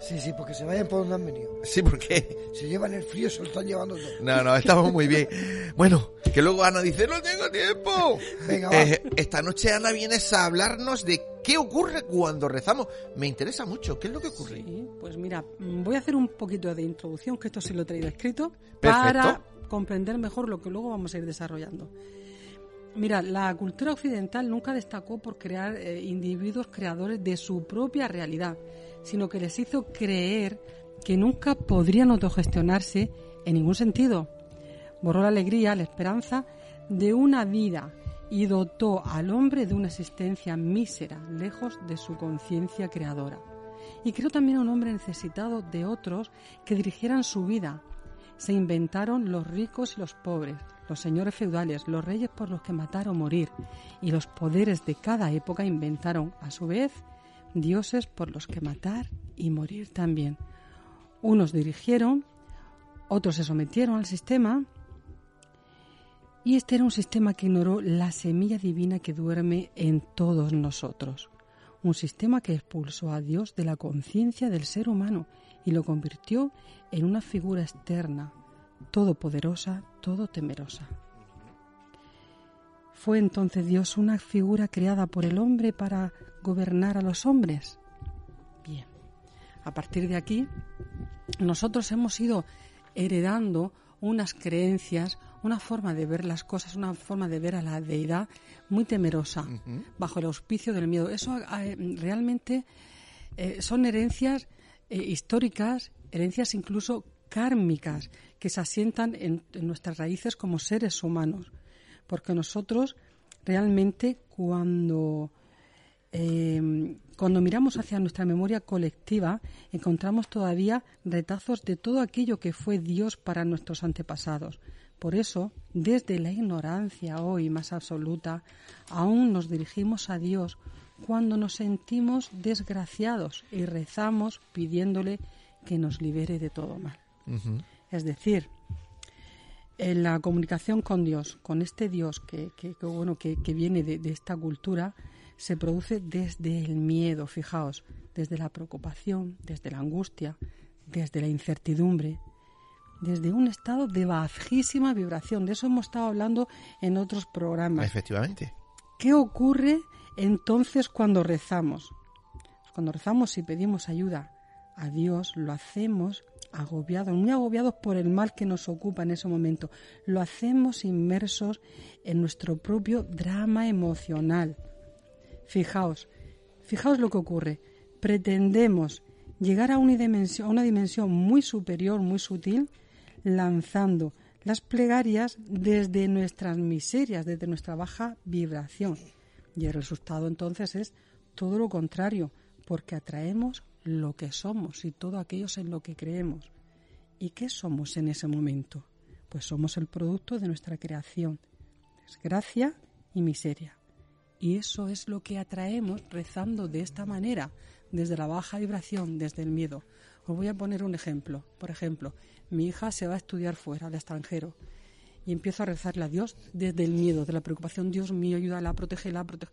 Sí, sí, porque se vayan por donde han venido. Sí, porque Se llevan el frío, se lo están llevando todo. no, no, estamos muy bien. Bueno, que luego Ana dice, "No tengo tiempo." Venga, va. Eh, esta noche Ana vienes a hablarnos de qué ocurre cuando rezamos. Me interesa mucho, ¿qué es lo que ocurre? Sí, pues mira, mm, voy a hacer un poquito de introducción, que esto sí lo he traído escrito, Perfecto. para comprender mejor lo que luego vamos a ir desarrollando. Mira, la cultura occidental nunca destacó por crear eh, individuos creadores de su propia realidad, sino que les hizo creer que nunca podrían autogestionarse en ningún sentido. Borró la alegría, la esperanza de una vida y dotó al hombre de una existencia mísera, lejos de su conciencia creadora. Y creó también un hombre necesitado de otros que dirigieran su vida. Se inventaron los ricos y los pobres, los señores feudales, los reyes por los que matar o morir, y los poderes de cada época inventaron, a su vez, dioses por los que matar y morir también. Unos dirigieron, otros se sometieron al sistema, y este era un sistema que ignoró la semilla divina que duerme en todos nosotros. Un sistema que expulsó a Dios de la conciencia del ser humano y lo convirtió en una figura externa, todopoderosa, todo temerosa. ¿Fue entonces Dios una figura creada por el hombre para gobernar a los hombres? Bien, a partir de aquí, nosotros hemos ido heredando unas creencias, una forma de ver las cosas, una forma de ver a la deidad muy temerosa, bajo el auspicio del miedo. Eso eh, realmente eh, son herencias eh, históricas, herencias incluso kármicas, que se asientan en, en nuestras raíces como seres humanos. Porque nosotros realmente cuando eh, cuando miramos hacia nuestra memoria colectiva, encontramos todavía retazos de todo aquello que fue Dios para nuestros antepasados. Por eso, desde la ignorancia hoy más absoluta, aún nos dirigimos a Dios cuando nos sentimos desgraciados y rezamos pidiéndole que nos libere de todo mal. Es decir, en la comunicación con Dios, con este Dios que, que- que, bueno, que, que viene de, de esta cultura, se produce desde el miedo, fijaos, desde la preocupación, desde la angustia, desde la incertidumbre, desde un estado de bajísima vibración. De eso hemos estado hablando en otros programas. Efectivamente. ¿Qué ocurre entonces cuando rezamos? Cuando rezamos y pedimos ayuda a Dios, lo hacemos agobiados, muy agobiados por el mal que nos ocupa en ese momento. Lo hacemos inmersos en nuestro propio drama emocional. Fijaos, fijaos lo que ocurre. Pretendemos llegar a una dimensión, a una dimensión muy superior, muy sutil, lanzando las plegarias desde nuestras miserias, desde nuestra baja vibración. Y el resultado entonces es todo lo contrario, porque atraemos lo que somos y todo aquello en lo que creemos. ¿Y qué somos en ese momento? Pues somos el producto de nuestra creación, desgracia y miseria. Y eso es lo que atraemos rezando de esta manera, desde la baja vibración, desde el miedo. Os voy a poner un ejemplo. Por ejemplo, mi hija se va a estudiar fuera, al extranjero, y empiezo a rezarle a Dios desde el miedo, de la preocupación. Dios mío, ayúdala, protégela, protege.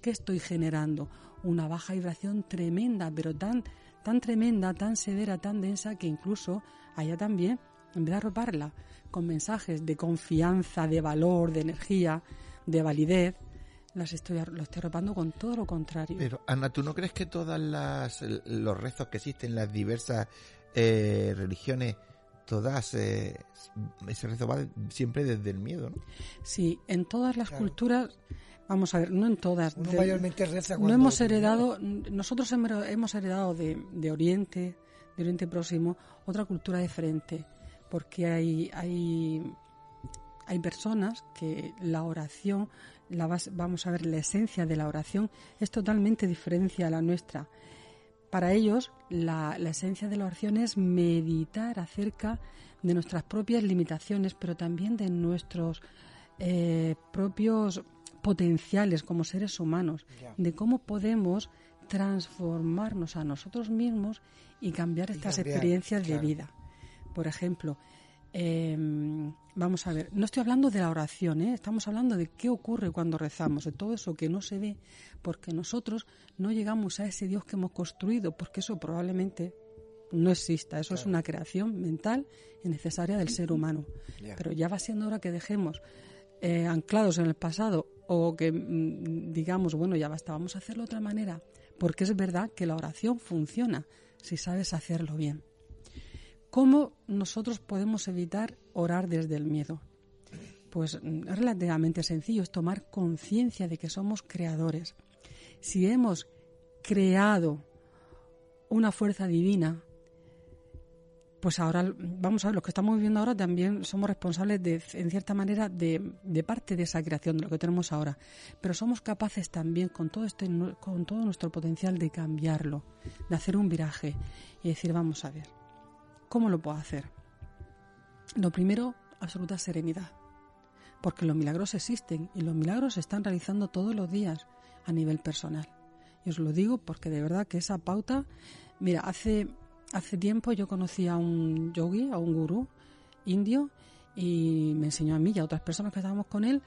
¿Qué estoy generando? Una baja vibración tremenda, pero tan, tan tremenda, tan severa, tan densa, que incluso allá también, en vez de arroparla con mensajes de confianza, de valor, de energía, de validez, las estoy, lo estoy arropando con todo lo contrario. Pero, Ana, ¿tú no crees que todas las, los rezos que existen en las diversas eh, religiones, todas, eh, ese rezo va siempre desde el miedo, ¿no? Sí, en todas las culturas, vamos a ver, no en todas. Uno mayormente reza No hemos heredado, nosotros hemos heredado de, de Oriente, de Oriente Próximo, otra cultura diferente, porque hay, hay hay personas que la oración, la vamos a ver, la esencia de la oración es totalmente diferente a la nuestra. Para ellos, la, esencia de la oración es meditar acerca de nuestras propias limitaciones, pero también de nuestros eh, propios potenciales como seres humanos, de cómo podemos transformarnos a nosotros mismos y cambiar estas experiencias de vida. Por ejemplo, eh, vamos a ver, no estoy hablando de la oración, ¿eh? estamos hablando de qué ocurre cuando rezamos, de todo eso que no se ve, porque nosotros no llegamos a ese Dios que hemos construido, porque eso probablemente no exista, eso es una creación mental y necesaria del ser humano. Pero ya va siendo hora que dejemos eh, anclados en el pasado o que mm, digamos, bueno, ya basta, vamos a hacerlo de otra manera, porque es verdad que la oración funciona si sabes hacerlo bien. ¿Cómo nosotros podemos evitar orar desde el miedo? Pues mm, es relativamente sencillo, es tomar conciencia de que somos creadores. Si hemos creado una fuerza divina, pues ahora vamos a ver, lo que estamos viviendo ahora también somos responsables de, en cierta manera, de, de, parte de esa creación, de lo que tenemos ahora. Pero somos capaces también, con todo, este, con todo nuestro potencial, de cambiarlo, de hacer un viraje y decir, vamos a ver, ¿Cómo lo puedo hacer? Lo primero, absoluta serenidad, porque los milagros existen y los milagros se están realizando todos los días a nivel personal. Y os lo digo porque de verdad que esa pauta, mira, hace, hace tiempo yo conocí a un yogi, a un gurú indio, y me enseñó a mí y a otras personas que estábamos con él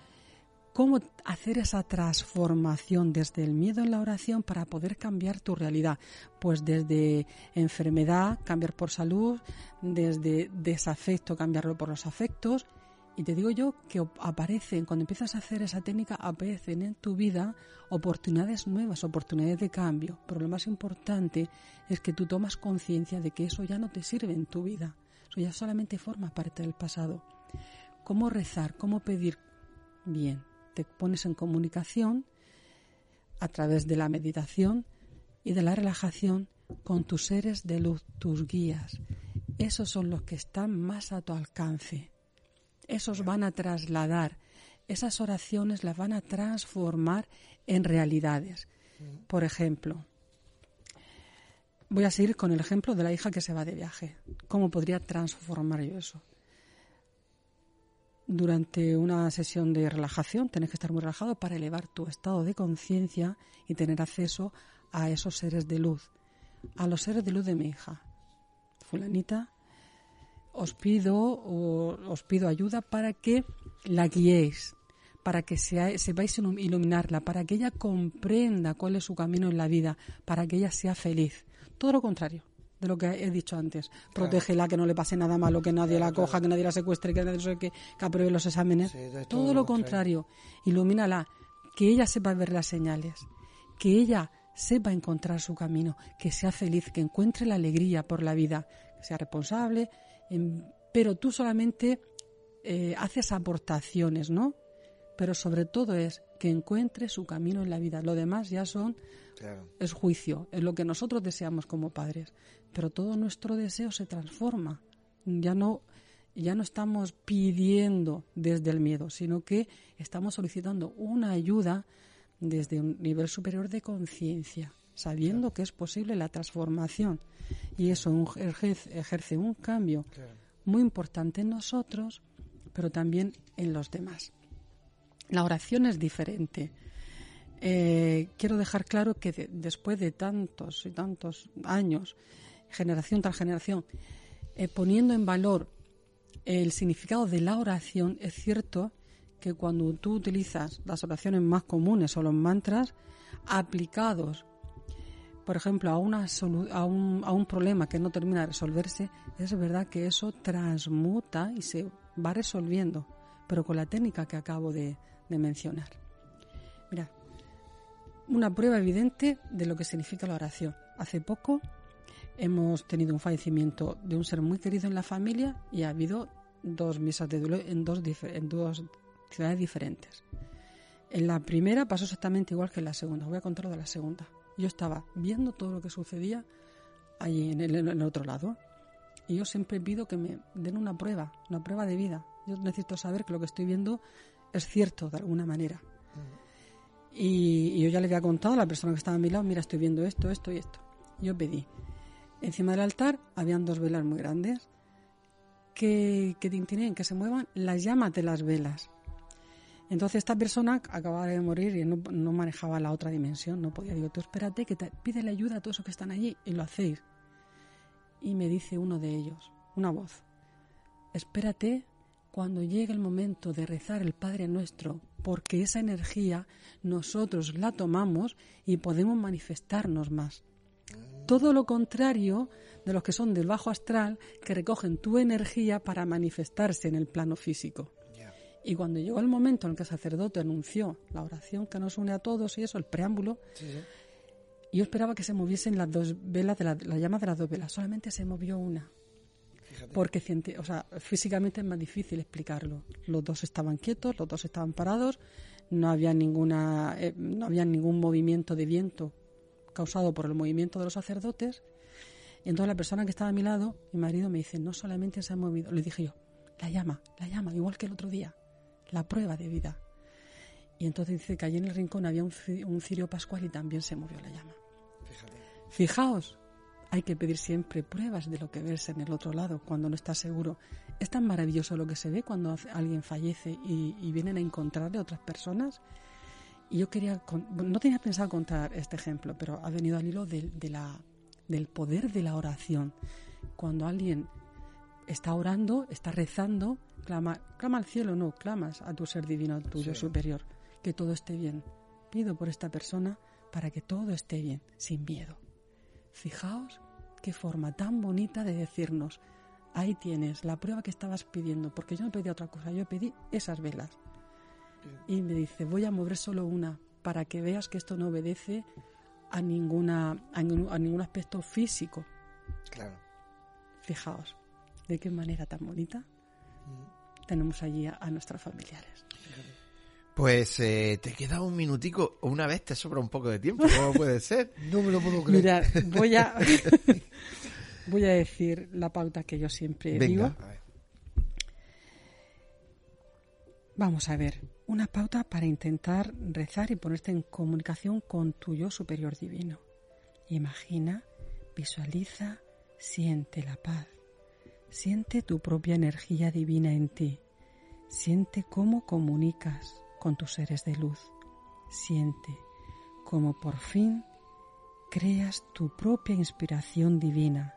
cómo hacer esa transformación desde el miedo en la oración para poder cambiar tu realidad. Pues desde enfermedad, cambiar por salud, desde desafecto, cambiarlo por los afectos. Y te digo yo que aparecen, cuando empiezas a hacer esa técnica, aparecen en tu vida oportunidades nuevas, oportunidades de cambio. Pero lo más importante es que tú tomas conciencia de que eso ya no te sirve en tu vida. Eso ya solamente forma parte del pasado. ¿Cómo rezar? ¿Cómo pedir? Bien, te pones en comunicación a través de la meditación y de la relajación con tus seres de luz, tus guías. Esos son los que están más a tu alcance. Esos van a trasladar, esas oraciones las van a transformar en realidades. Por ejemplo, voy a seguir con el ejemplo de la hija que se va de viaje. ¿Cómo podría transformar yo eso? Durante una sesión de relajación, tienes que estar muy relajado para elevar tu estado de conciencia y tener acceso a esos seres de luz, a los seres de luz de mi hija. Fulanita, os pido os pido ayuda para que la guiéis, para que sea, sepáis iluminarla, para que ella comprenda cuál es su camino en la vida, para que ella sea feliz. Todo lo contrario de lo que he dicho antes. Protégela, que no le pase nada malo, que nadie la coja, que nadie la secuestre, que nadie que, que apruebe los exámenes. todo, lo contrario. Ilumínala, que ella sepa ver las señales, que ella sepa encontrar su camino, que sea feliz, que encuentre la alegría por la vida, que sea responsable, pero tú solamente eh, haces aportaciones, ¿no? Pero sobre todo es que encuentre su camino en la vida. Lo demás ya son es juicio, es lo que nosotros deseamos como padres, pero todo nuestro deseo se transforma. Ya no ya no estamos pidiendo desde el miedo, sino que estamos solicitando una ayuda desde un nivel superior de conciencia, sabiendo que es posible la transformación. Y eso ejerce, un cambio muy importante en nosotros, pero también en los demás. La oración es diferente. Eh, quiero dejar claro que después de tantos y tantos años, generación tras generación, eh, poniendo en valor el significado de la oración, es cierto que cuando tú utilizas las oraciones más comunes o los mantras, aplicados, por ejemplo, a, una a, un, a un problema que no termina de resolverse, es verdad que eso transmuta y se va resolviendo, pero con la técnica que acabo de, de mencionar. Mira, una prueba evidente de lo que significa la oración. Hace poco hemos tenido un fallecimiento de un ser muy querido en la familia y ha habido dos misas de duelo en dos, ciudades diferentes. En la primera pasó exactamente igual que en la segunda. Voy a contar de la segunda. Yo estaba viendo todo lo que sucedía allí en el otro lado. Y yo siempre pido que me den una prueba, una prueba de vida. Yo necesito saber que lo que estoy viendo es cierto de alguna manera. Y, y, yo ya le había contado a la persona que estaba a mi lado, mira, estoy viendo esto, esto y esto. Yo pedí. Encima del altar habían dos velas muy grandes que, que tintinean, que se muevan las llamas de las velas. Entonces esta persona acababa de morir y no, no, manejaba la otra dimensión, no podía. Digo, tú espérate que te pide la ayuda a todos esos que están allí y lo hacéis. Y me dice uno de ellos, una voz, espérate cuando llegue el momento de rezar el Padre Nuestro, porque esa energía nosotros la tomamos y podemos manifestarnos más. Todo lo contrario de los que son del bajo astral, que recogen tu energía para manifestarse en el plano físico. Y cuando llegó el momento en el que el sacerdote anunció la oración que nos une a todos y eso, el preámbulo, sí, sí. yo esperaba que se moviesen las dos velas, de la, la llama de las dos velas. Solamente se movió una. Fíjate. Porque o sea, físicamente es más difícil explicarlo. Los dos estaban quietos, los dos estaban parados, no había, ninguna, eh, no había ningún movimiento de viento causado por el movimiento de los sacerdotes. Y entonces la persona que estaba a mi lado, mi marido, me dice, no solamente se ha movido, le dije yo, la llama, la llama, igual que el otro día la prueba de vida. Y entonces dice que allí en el rincón había un, un cirio pascual y también se movió la llama. Fíjate. Fijaos, hay que pedir siempre pruebas de lo que ves en el otro lado cuando no estás seguro. Es tan maravilloso lo que se ve cuando alguien fallece y, y vienen a encontrarle otras personas. Y yo quería, no tenía pensado contar este ejemplo, pero ha venido al hilo de, de la, del poder de la oración. Cuando alguien está orando, está rezando, clama, clama al cielo, no, clamas a tu ser divino, al tuyo sí. superior, que todo esté bien. Pido por esta persona para que todo esté bien, sin miedo. Fijaos qué forma tan bonita de decirnos, ahí tienes la prueba que estabas pidiendo, porque yo no pedí otra cosa, yo pedí esas velas. Y me dice, voy a mover solo una para que veas que esto no obedece a ninguna a ningún, a ningún aspecto físico. Claro. Fijaos de qué manera tan bonita mm. tenemos allí a, a nuestros familiares. Pues eh, te queda un minutico, o una vez te sobra un poco de tiempo, ¿cómo puede ser? [LAUGHS] no me lo puedo creer. Mira, voy a, [LAUGHS] [LAUGHS] voy a decir la pauta que yo siempre Venga, digo. A ver. Vamos a ver, una pauta para intentar rezar y ponerte en comunicación con tu yo superior divino. Imagina, visualiza, siente la paz. Siente tu propia energía divina en ti. Siente cómo comunicas con tus seres de luz. Siente cómo por fin creas tu propia inspiración divina,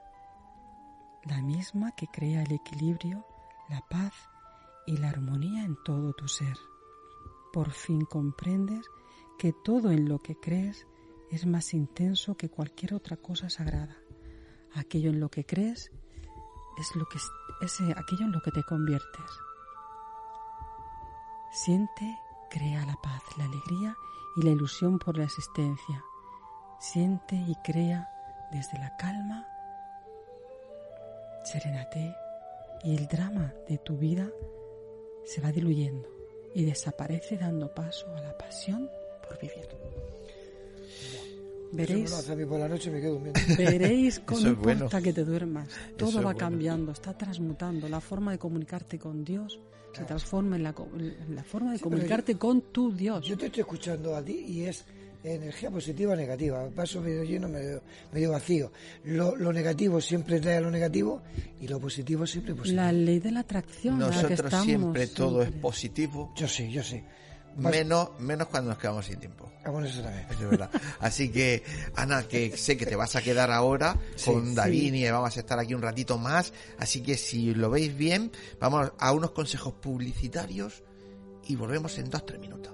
la misma que crea el equilibrio, la paz y la armonía en todo tu ser. Por fin comprendes que todo en lo que crees es más intenso que cualquier otra cosa sagrada. Aquello en lo que crees es lo que es aquello en lo que te conviertes. Siente, crea la paz, la alegría y la ilusión por la existencia. Siente y crea desde la calma, serénate y el drama de tu vida se va diluyendo y desaparece dando paso a la pasión por vivir. Veréis, por la noche me quedo [LAUGHS] veréis cómo no importa bueno. que te duermas. Todo Eso va bueno. cambiando, está transmutando. La forma de comunicarte con Dios. Se transforma en la, en la forma de sí, comunicarte yo, con tu Dios. Yo te estoy escuchando a ti y es energía positiva o negativa. Paso medio lleno, medio, medio vacío. Lo, lo, negativo siempre trae a lo negativo y lo positivo siempre positivo. La ley de la atracción. Nosotros la que estamos, siempre todo siempre. es positivo. Yo sí, yo sí. Menos, menos cuando nos quedamos sin tiempo. Ah, bueno, eso también. Eso es verdad. Así que, Ana, que sé que te vas a quedar ahora sí, con Davini sí. y vamos a estar aquí un ratito más. Así que si lo veis bien, vamos a unos consejos publicitarios y volvemos en dos, tres minutos.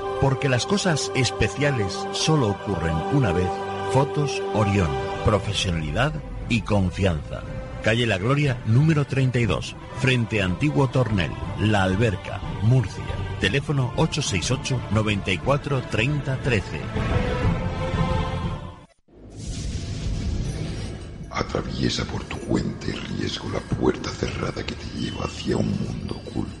Porque las cosas especiales solo ocurren una vez. Fotos Orión. Profesionalidad y confianza. Calle La Gloria, número 32, frente a Antiguo Tornel, La Alberca, Murcia. Teléfono 868 94 30 13. Atraviesa por tu cuenta y riesgo la puerta cerrada que te lleva hacia un mundo oculto.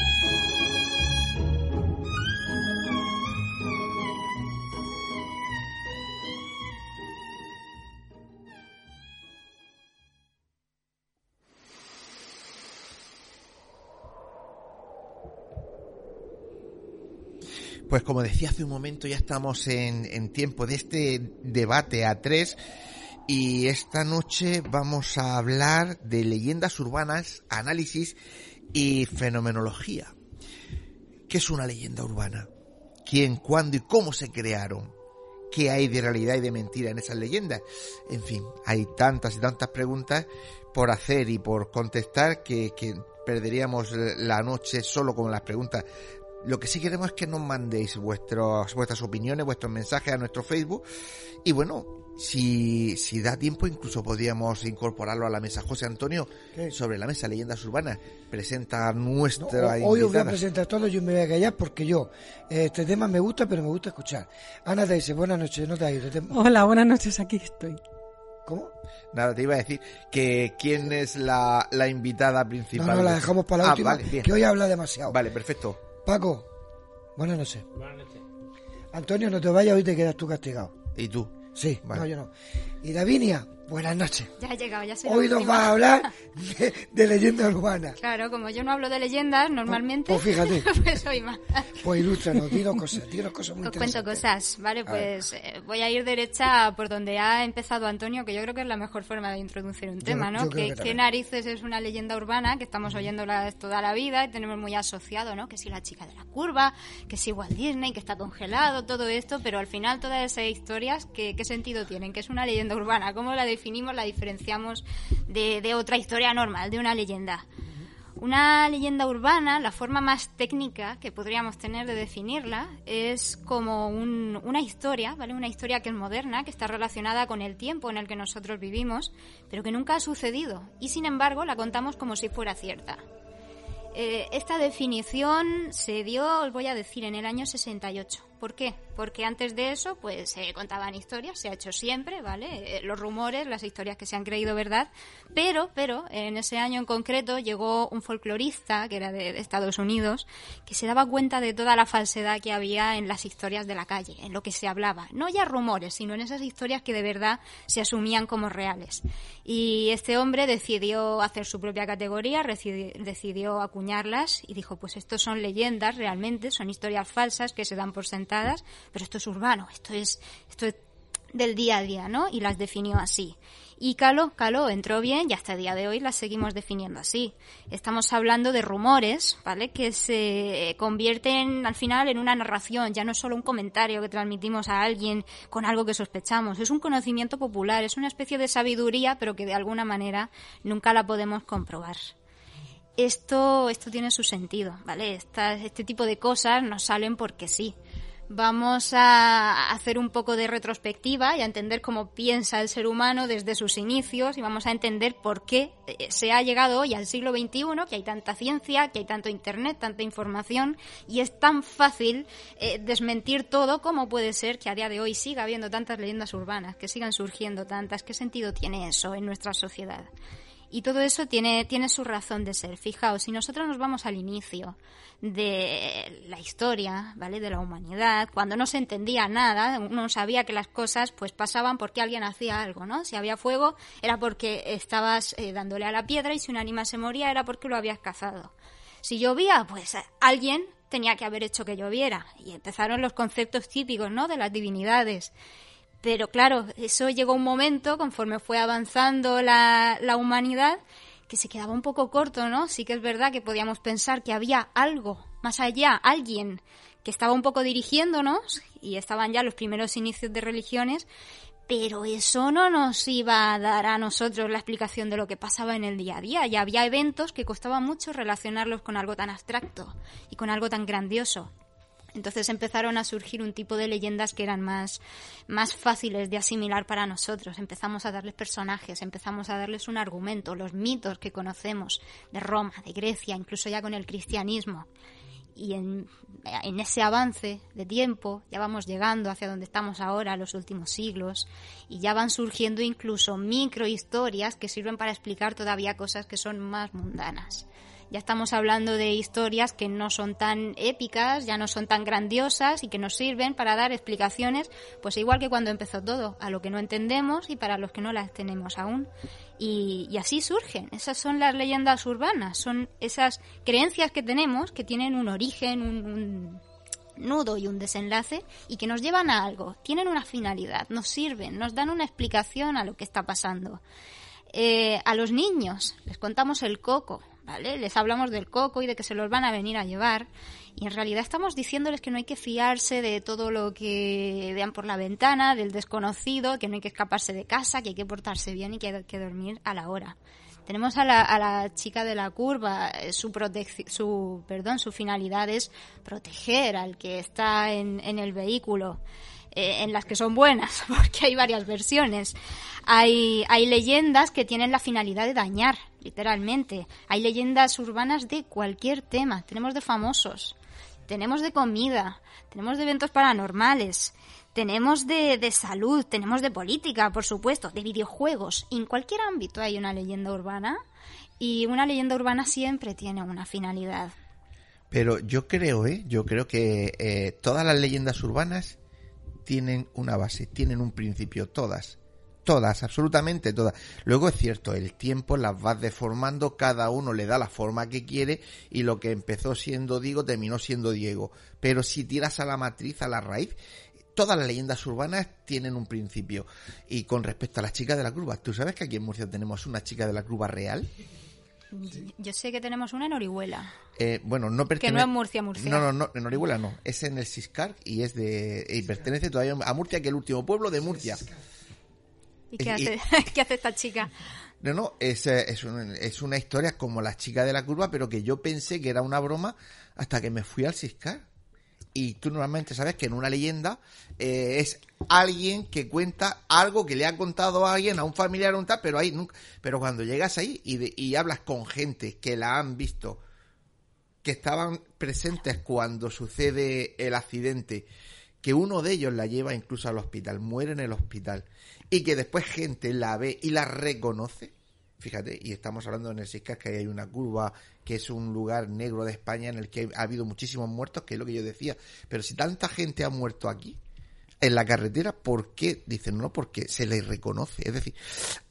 Pues como decía hace un momento, ya estamos en, en tiempo de este debate a tres y esta noche vamos a hablar de leyendas urbanas, análisis y fenomenología. ¿Qué es una leyenda urbana? ¿Quién, cuándo y cómo se crearon? ¿Qué hay de realidad y de mentira en esas leyendas? En fin, hay tantas y tantas preguntas por hacer y por contestar que, que perderíamos la noche solo con las preguntas Lo que sí queremos es que nos mandéis vuestros, vuestras opiniones, vuestros mensajes a nuestro Facebook. Y bueno, si, si da tiempo, incluso podríamos incorporarlo a la mesa. José Antonio, sobre la mesa Leyendas Urbanas, presenta nuestra No, hoy os voy a presentar todo, yo me voy a callar porque yo, eh, este tema me gusta, pero me gusta escuchar. Ana te dice, buenas noches, no te ha ido. te- Hola, buenas noches, aquí estoy. ¿Cómo? Nada, te iba a decir que quién es la, la invitada principal. No, no, la de- dejamos para la Ah, última, vale, que hoy habla demasiado. Vale, perfecto. Paco, buenas noches. Buenas noches. Antonio, no te vayas, hoy te quedas tú castigado. ¿Y tú? Sí, Vale. no, yo no. Y Davinia, buenas noches. Ya he llegado, ya soy Hoy nos vas a hablar [LAUGHS] de, de leyenda urbana. Claro, como yo no hablo de leyendas normalmente, pues fíjate. [LAUGHS] pues soy más. Pues ilústranos, dinos cosas, dinos cosas muy Os cuento cosas, ¿vale? A Pues eh, voy a ir derecha por donde ha empezado Antonio, que yo creo que es la mejor forma de introducir un tema, ¿no? yo ¿Qué, que qué narices es una leyenda urbana que estamos oyéndola toda la vida y tenemos muy asociado, ¿no? Que si la chica de la curva, que si Walt Disney, que está congelado, todo esto, pero al final todas esas historias, ¿qué, qué sentido tienen? ¿Qué es una leyenda urbana? ¿Cómo la definimos, la diferenciamos de, de otra historia normal, de una leyenda? Una leyenda urbana, la forma más técnica que podríamos tener de definirla es como un- una historia, ¿vale? Una historia que es moderna, que está relacionada con el tiempo en el que nosotros vivimos, pero que nunca ha sucedido y sin embargo la contamos como si fuera cierta. Eh, esta definición se dio, os voy a decir, en el año 68. ¿Por qué? Porque antes de eso, pues se contaban historias, se ha hecho siempre, ¿vale? Eh, los rumores, las historias que se han creído verdad, pero, pero, en ese año en concreto llegó un folclorista, que era de, de Estados Unidos, que se daba cuenta de toda la falsedad que había en las historias de la calle, en lo que se hablaba. No ya rumores, sino en esas historias que de verdad se asumían como reales. Y este hombre decidió hacer su propia categoría, decidió acuñarlas y dijo, pues estos son leyendas realmente, son historias falsas que se dan por pero esto es urbano, esto es, esto es del día a día, ¿no? Y las definió así. Y caló, caló, entró bien y hasta el día de hoy las seguimos definiendo así. Estamos hablando de rumores, ¿vale? Que se convierten al final en una narración, ya no es solo un comentario que transmitimos a alguien con algo que sospechamos, es un conocimiento popular, es una especie de sabiduría, pero que de alguna manera nunca la podemos comprobar. Esto, esto tiene su sentido, ¿vale? Este tipo de cosas nos salen porque sí. Vamos a hacer un poco de retrospectiva y a entender cómo piensa el ser humano desde sus inicios y vamos a entender por qué eh, se ha llegado hoy al siglo XXI, que hay tanta ciencia, que hay tanto Internet, tanta información y es tan fácil eh, desmentir todo como puede ser que a día de hoy siga habiendo tantas leyendas urbanas, que sigan surgiendo tantas. ¿Qué sentido tiene eso en nuestra sociedad? Y todo eso tiene, tiene su razón de ser. Fijaos, si nosotros nos vamos al inicio de la historia, ¿vale? De la humanidad, cuando no se entendía nada, uno sabía que las cosas pues pasaban porque alguien hacía algo, ¿no? Si había fuego era porque estabas eh, dándole a la piedra y si un animal se moría era porque lo habías cazado. Si llovía, pues alguien tenía que haber hecho que lloviera. Y empezaron los conceptos típicos, ¿no? De las divinidades. Pero claro, eso llegó un momento, conforme fue avanzando la, la humanidad, que se quedaba un poco corto, ¿no? Sí que es verdad que podíamos pensar que había algo más allá, alguien que estaba un poco dirigiéndonos y estaban ya los primeros inicios de religiones, pero eso no nos iba a dar a nosotros la explicación de lo que pasaba en el día a día. Y había eventos que costaba mucho relacionarlos con algo tan abstracto y con algo tan grandioso. Entonces empezaron a surgir un tipo de leyendas que eran más, más fáciles de asimilar para nosotros. Empezamos a darles personajes, empezamos a darles un argumento, los mitos que conocemos de Roma, de Grecia, incluso ya con el cristianismo. Y en, en ese avance de tiempo ya vamos llegando hacia donde estamos ahora, los últimos siglos, y ya van surgiendo incluso microhistorias que sirven para explicar todavía cosas que son más mundanas. Ya estamos hablando de historias que no son tan épicas, ya no son tan grandiosas y que nos sirven para dar explicaciones, pues igual que cuando empezó todo, a lo que no entendemos y para los que no las tenemos aún. Y, así surgen. Esas son las leyendas urbanas, son esas creencias que tenemos que tienen un origen, un, un nudo y un desenlace y que nos llevan a algo, tienen una finalidad, nos sirven, nos dan una explicación a lo que está pasando. Eh, a los niños les contamos el coco, ¿vale? Les hablamos del coco y de que se los van a venir a llevar. Y en realidad estamos diciéndoles que no hay que fiarse de todo lo que vean por la ventana, del desconocido, que no hay que escaparse de casa, que hay que portarse bien y que hay que dormir a la hora. tenemos a la, a la chica de la curva, eh, su su perdón, su finalidad es proteger al que está en, en el vehículo. Eh, en las que son buenas, [LAUGHS] porque hay varias versiones. Hay, hay leyendas que tienen la finalidad de dañar, literalmente. Hay leyendas urbanas de cualquier tema. Tenemos de famosos, tenemos de comida, tenemos de eventos paranormales, tenemos de, de salud, tenemos de política, por supuesto, de videojuegos. En cualquier ámbito hay una leyenda urbana y una leyenda urbana siempre tiene una finalidad. Pero yo creo, ¿eh? Yo creo que eh, todas las leyendas urbanas tienen una base, tienen un principio, todas. Todas, absolutamente todas. Luego es cierto, el tiempo las va deformando, cada uno le da la forma que quiere y lo que empezó siendo Diego terminó siendo Diego. Pero si tiras a la matriz, a la raíz, todas las leyendas urbanas tienen un principio. Y con respecto a las chicas de la curva, ¿tú sabes que aquí en Murcia tenemos una chica de la curva real? Yo sé que tenemos una en Orihuela. Eh, bueno, no pertenece... no es Murcia, Murcia. No, no, no, en Orihuela no. Es en el Siscar y es de... Y pertenece todavía a Murcia, que es el último pueblo de Murcia. ¿Y qué, Y- hace, [LAUGHS] qué hace esta chica? No, no, es, eh, es, un- es una historia como la chica de la curva, pero que yo pensé que era una broma hasta que me fui al Siscar. Y tú normalmente sabes que en una leyenda eh, es alguien que cuenta algo que le ha contado a alguien, a un familiar o un tal, pero ahí nunca. Pero cuando llegas ahí y, de- y hablas con gente que la han visto, que estaban presentes cuando sucede el accidente, que uno de ellos la lleva incluso al hospital, muere en el hospital, y que después gente la ve y la reconoce. Fíjate, y estamos hablando en el Siscar que hay una curva que es un lugar negro de España en el que ha habido muchísimos muertos, que es lo que yo decía. Pero si tanta gente ha muerto aquí, en la carretera, ¿por qué? Dicen, no, porque se les reconoce. Es decir,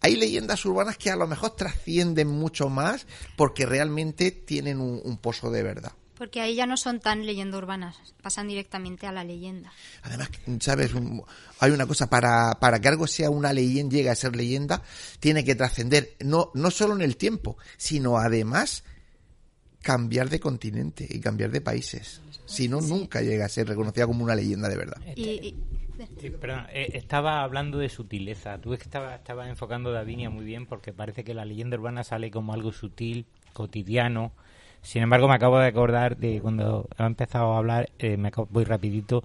hay leyendas urbanas que a lo mejor trascienden mucho más porque realmente tienen un, un pozo de verdad. Porque ahí ya no son tan leyendas urbanas, pasan directamente a la leyenda. Además, ¿sabes? Un- hay una cosa, para, para que algo sea una leyenda, llegue a ser leyenda, tiene que trascender, no, no solo en el tiempo, sino además cambiar de continente y cambiar de países. Si no, nunca llega a ser reconocida como una leyenda de verdad. Y, y- Sí, perdón, eh, estaba hablando de sutileza. Tú es que estaba, estaba enfocando Davinia muy bien porque parece que la leyenda urbana sale como algo sutil, cotidiano. Sin embargo, me acabo de acordar de cuando he empezado a hablar, eh, me acabo, voy rapidito,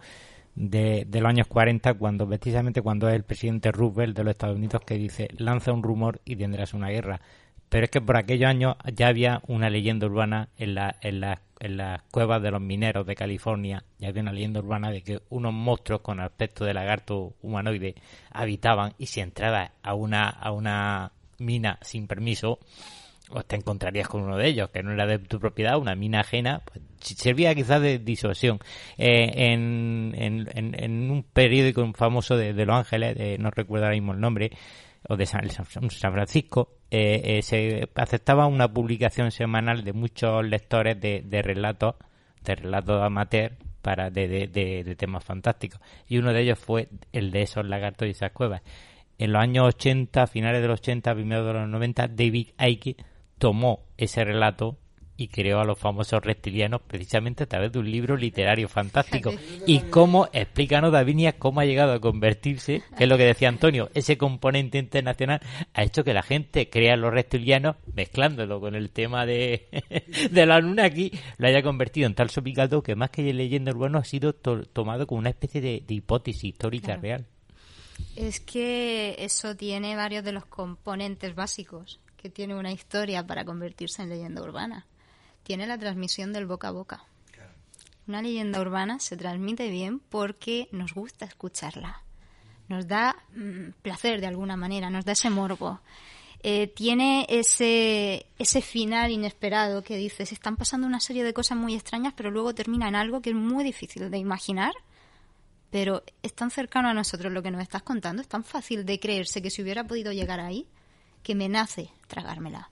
de, de los años 40, cuando precisamente cuando es el presidente Roosevelt de los Estados Unidos que dice, lanza un rumor y tendrás una guerra. Pero es que por aquellos años ya había una leyenda urbana en, la, en, en las cuevas de los mineros de California. Ya había una leyenda urbana de que unos monstruos con aspecto de lagarto humanoide habitaban y si entrabas a una, a una mina sin permiso, pues te encontrarías con uno de ellos, que no era de tu propiedad, una mina ajena, pues servía quizás de disuasión. Eh, en, en, en- un periódico famoso de, de Los Ángeles, de- no recuerdo ahora mismo el nombre, o de San, Francisco, eh, eh, se aceptaba una publicación semanal de muchos lectores de, de relatos, de relatos amateur, para de, de- de temas fantásticos. Y uno de ellos fue el de esos lagartos y esas cuevas. En los años 80, finales de los 80, primeros de los 90, David Icke tomó ese relato y creó a los famosos reptilianos precisamente a través de un libro literario fantástico. Y cómo, explícanos Davinia, cómo ha llegado a convertirse, que es lo que decía Antonio, ese componente internacional ha hecho que la gente crea a los reptilianos, mezclándolo con el tema de, [LAUGHS] de la luna aquí, lo haya convertido en tal sopicato que más que leyenda urbana ha sido to- tomado como una especie de, de hipótesis histórica Claro. real. Es que eso tiene varios de los componentes básicos que tiene una historia para convertirse en leyenda urbana. Tiene la transmisión del boca a boca. Una leyenda urbana se transmite bien porque nos gusta escucharla. Nos da mm, placer de alguna manera, nos da ese morbo. Eh, tiene ese, ese final inesperado que dices, están pasando una serie de cosas muy extrañas, pero luego termina en algo que es muy difícil de imaginar pero es tan cercano a nosotros lo que nos estás contando, es tan fácil de creerse que si hubiera podido llegar ahí, que me nace tragármela.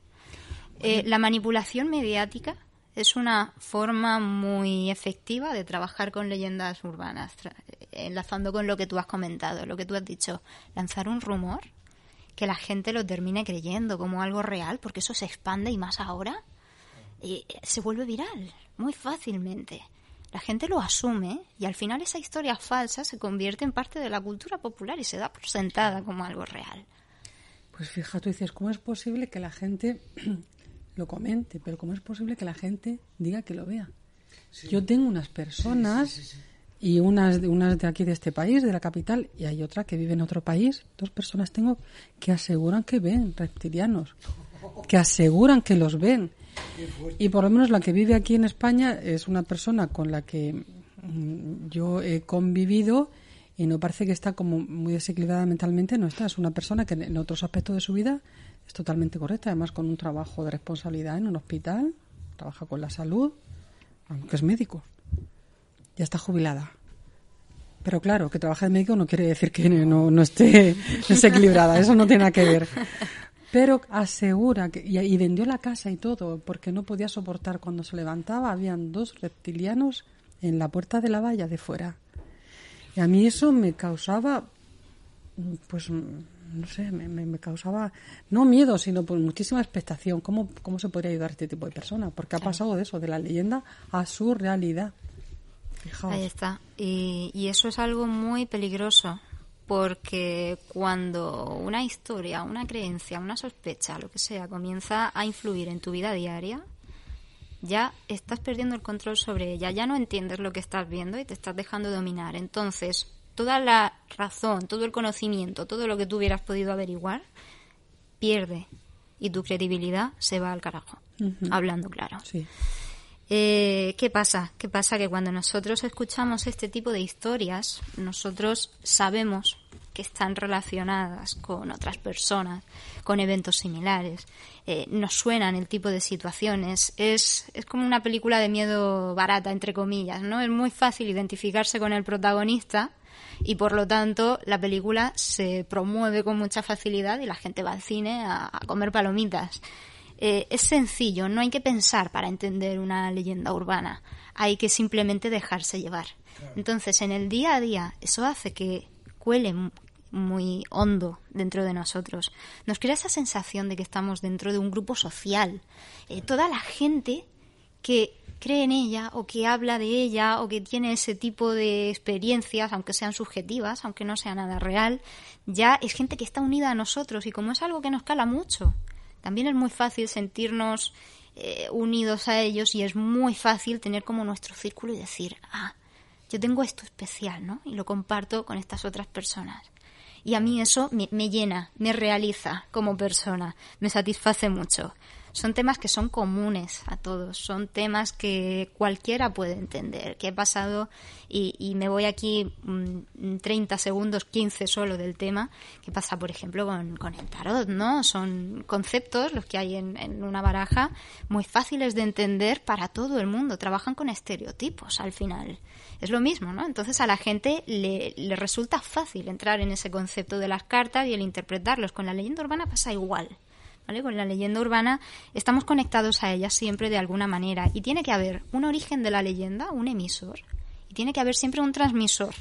Eh, la manipulación mediática es una forma muy efectiva de trabajar con leyendas urbanas, tra- enlazando con lo que tú has comentado, lo que tú has dicho, lanzar un rumor que la gente lo termine creyendo como algo real, porque eso se expande y más ahora, y se vuelve viral muy fácilmente. La gente lo asume y al final esa historia falsa se convierte en parte de la cultura popular y se da por sentada como algo real. Pues fija, tú dices, ¿cómo es posible que la gente [CLEARS THROAT] lo comente? Pero ¿cómo es posible que la gente diga que lo vea? Yo tengo unas personas y unas, de- unas de aquí de este país, de la capital, y hay otra que vive en otro país. Dos personas tengo que aseguran que ven reptilianos, que aseguran que los ven. Y por lo menos la que vive aquí en España es una persona con la que mm, yo he convivido y no parece que está como muy desequilibrada mentalmente, no está. Es una persona que en otros aspectos de su vida es totalmente correcta, además con un trabajo de responsabilidad en un hospital, trabaja con la salud, aunque es médico. Ya está jubilada. Pero claro, que trabaja de médico no quiere decir que no, no esté [LAUGHS] desequilibrada, eso no tiene nada que ver. Pero asegura que, y, y vendió la casa y todo, porque no podía soportar cuando se levantaba, habían dos reptilianos en la puerta de la valla de fuera. Y a mí eso me causaba, pues, no sé, me, me- me causaba, no miedo, sino pues muchísima expectación. ¿Cómo, ¿Cómo se podría ayudar a este tipo de personas? Porque ha pasado de eso, de la leyenda a su realidad. Fijaos. Ahí está. Y, y eso es algo muy peligroso, porque cuando una historia, una creencia, una sospecha, lo que sea, comienza a influir en tu vida diaria, ya estás perdiendo el control sobre ella, ya no entiendes lo que estás viendo y te estás dejando dominar. Entonces, toda la razón, todo el conocimiento, todo lo que tú hubieras podido averiguar, pierde y tu credibilidad se va al carajo, hablando claro. Sí. Eh, ¿Qué pasa? ¿Qué pasa? Que cuando nosotros escuchamos este tipo de historias, nosotros sabemos que están relacionadas con otras personas, con eventos similares, eh, nos suenan el tipo de situaciones, es, es como una película de miedo barata, entre comillas, ¿no? Es muy fácil identificarse con el protagonista y por lo tanto la película se promueve con mucha facilidad y la gente va al cine a, a comer palomitas. Eh, es sencillo, no hay que pensar para entender una leyenda urbana, hay que simplemente dejarse llevar. Entonces, en el día a día, eso hace que cuele mu- muy hondo dentro de nosotros. Nos crea esa sensación de que estamos dentro de un grupo social. Eh, toda la gente que cree en ella o que habla de ella o que tiene ese tipo de experiencias, aunque sean subjetivas, aunque no sea nada real, ya es gente que está unida a nosotros y como es algo que nos cala mucho, también es muy fácil sentirnos eh, unidos a ellos y es muy fácil tener como nuestro círculo y decir, ah, yo tengo esto especial, ¿no? Y lo comparto con estas otras personas. Y a mí eso me, me llena, me realiza como persona, me satisface mucho. Son temas que son comunes a todos, son temas que cualquiera puede entender, que he pasado y, y me voy aquí mm, 30 segundos, 15 solo del tema, que pasa, por ejemplo, con, con el tarot, ¿no? Son conceptos, los que hay en, en una baraja, muy fáciles de entender para todo el mundo, trabajan con estereotipos al final. Es lo mismo, ¿no? Entonces a la gente le, le resulta fácil entrar en ese concepto de las cartas y el interpretarlos. Con la leyenda urbana pasa igual. ¿Vale? Con la leyenda urbana estamos conectados a ella siempre de alguna manera y tiene que haber un origen de la leyenda, un emisor, y tiene que haber siempre un transmisor.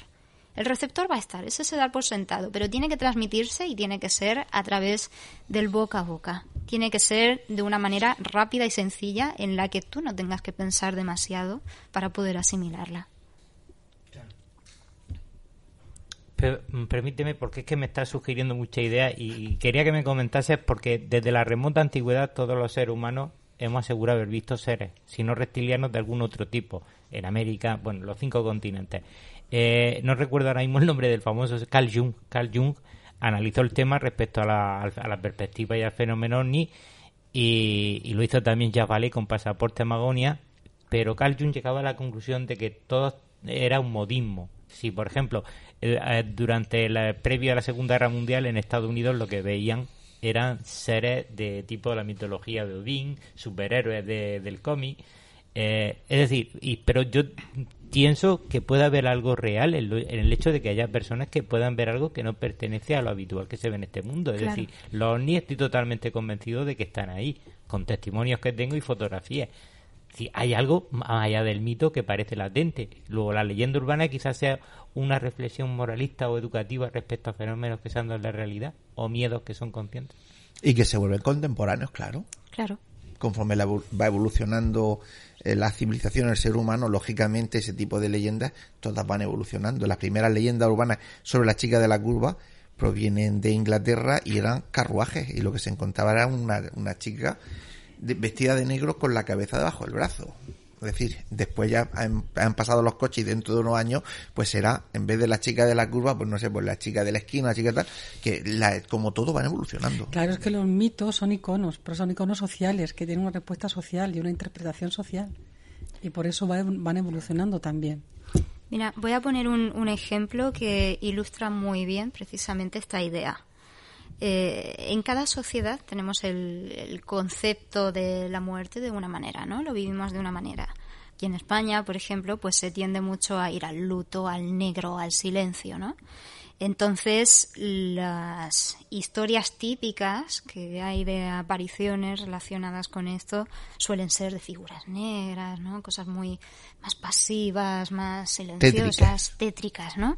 El receptor va a estar, ese se da por sentado, pero tiene que transmitirse y tiene que ser a través del boca a boca. Tiene que ser de una manera rápida y sencilla en la que tú no tengas que pensar demasiado para poder asimilarla. Mm, permíteme, porque es que me estás sugiriendo mucha idea y, quería que me comentases porque desde la remota antigüedad todos los seres humanos hemos asegurado haber visto seres, si no reptilianos de algún otro tipo, en América, bueno, los cinco continentes. Eh, no recuerdo ahora mismo el nombre del famoso Carl Jung. Carl Jung analizó el tema respecto a la, a la perspectiva y al fenómeno OVNI y, lo hizo también Jacques Vallée con Pasaporte Magonia, pero Carl Jung llegaba a la conclusión de que todo era un modismo. Si, por ejemplo, durante la previo a la Segunda Guerra Mundial en Estados Unidos lo que veían eran seres de tipo de la mitología de Odín, superhéroes de- del cómic. Eh, es decir, y, pero yo pienso que puede haber algo real en, lo- en el hecho de que haya personas que puedan ver algo que no pertenece a lo habitual que se ve en este mundo. Es Claro. decir, los ovnis estoy totalmente convencido de que están ahí, con testimonios que tengo y fotografías. Si hay algo más allá del mito que parece latente. Luego, la leyenda urbana quizás sea una reflexión moralista o educativa respecto a fenómenos que son de la realidad o miedos que son conscientes. Y que se vuelven contemporáneos, claro. Claro. Conforme la va evolucionando eh, la civilización, el ser humano, lógicamente ese tipo de leyendas todas van evolucionando. Las primeras leyendas urbanas sobre la chica de la curva, provienen de Inglaterra y eran carruajes y lo que se encontraba era una, una chica vestida de negro con la cabeza debajo del brazo. Es decir, después ya han, han pasado los coches y dentro de unos años, pues será, en vez de la chica de la curva, pues no sé, pues la chica de la esquina, la chica tal, que la, como todo van evolucionando. Claro, es que los mitos son iconos, pero son iconos sociales, que tienen una respuesta social y una interpretación social. Y por eso va- van evolucionando también. Mira, voy a poner un, un ejemplo que ilustra muy bien precisamente esta idea. Eh, en cada sociedad tenemos el, el concepto de la muerte de una manera, ¿no? Lo vivimos de una manera. Aquí en España, por ejemplo, pues se tiende mucho a ir al luto, al negro, al silencio, ¿no? Entonces, las historias típicas que hay de apariciones relacionadas con esto suelen ser de figuras negras, ¿no? Cosas muy más pasivas, más silenciosas, tétricas, ¿no?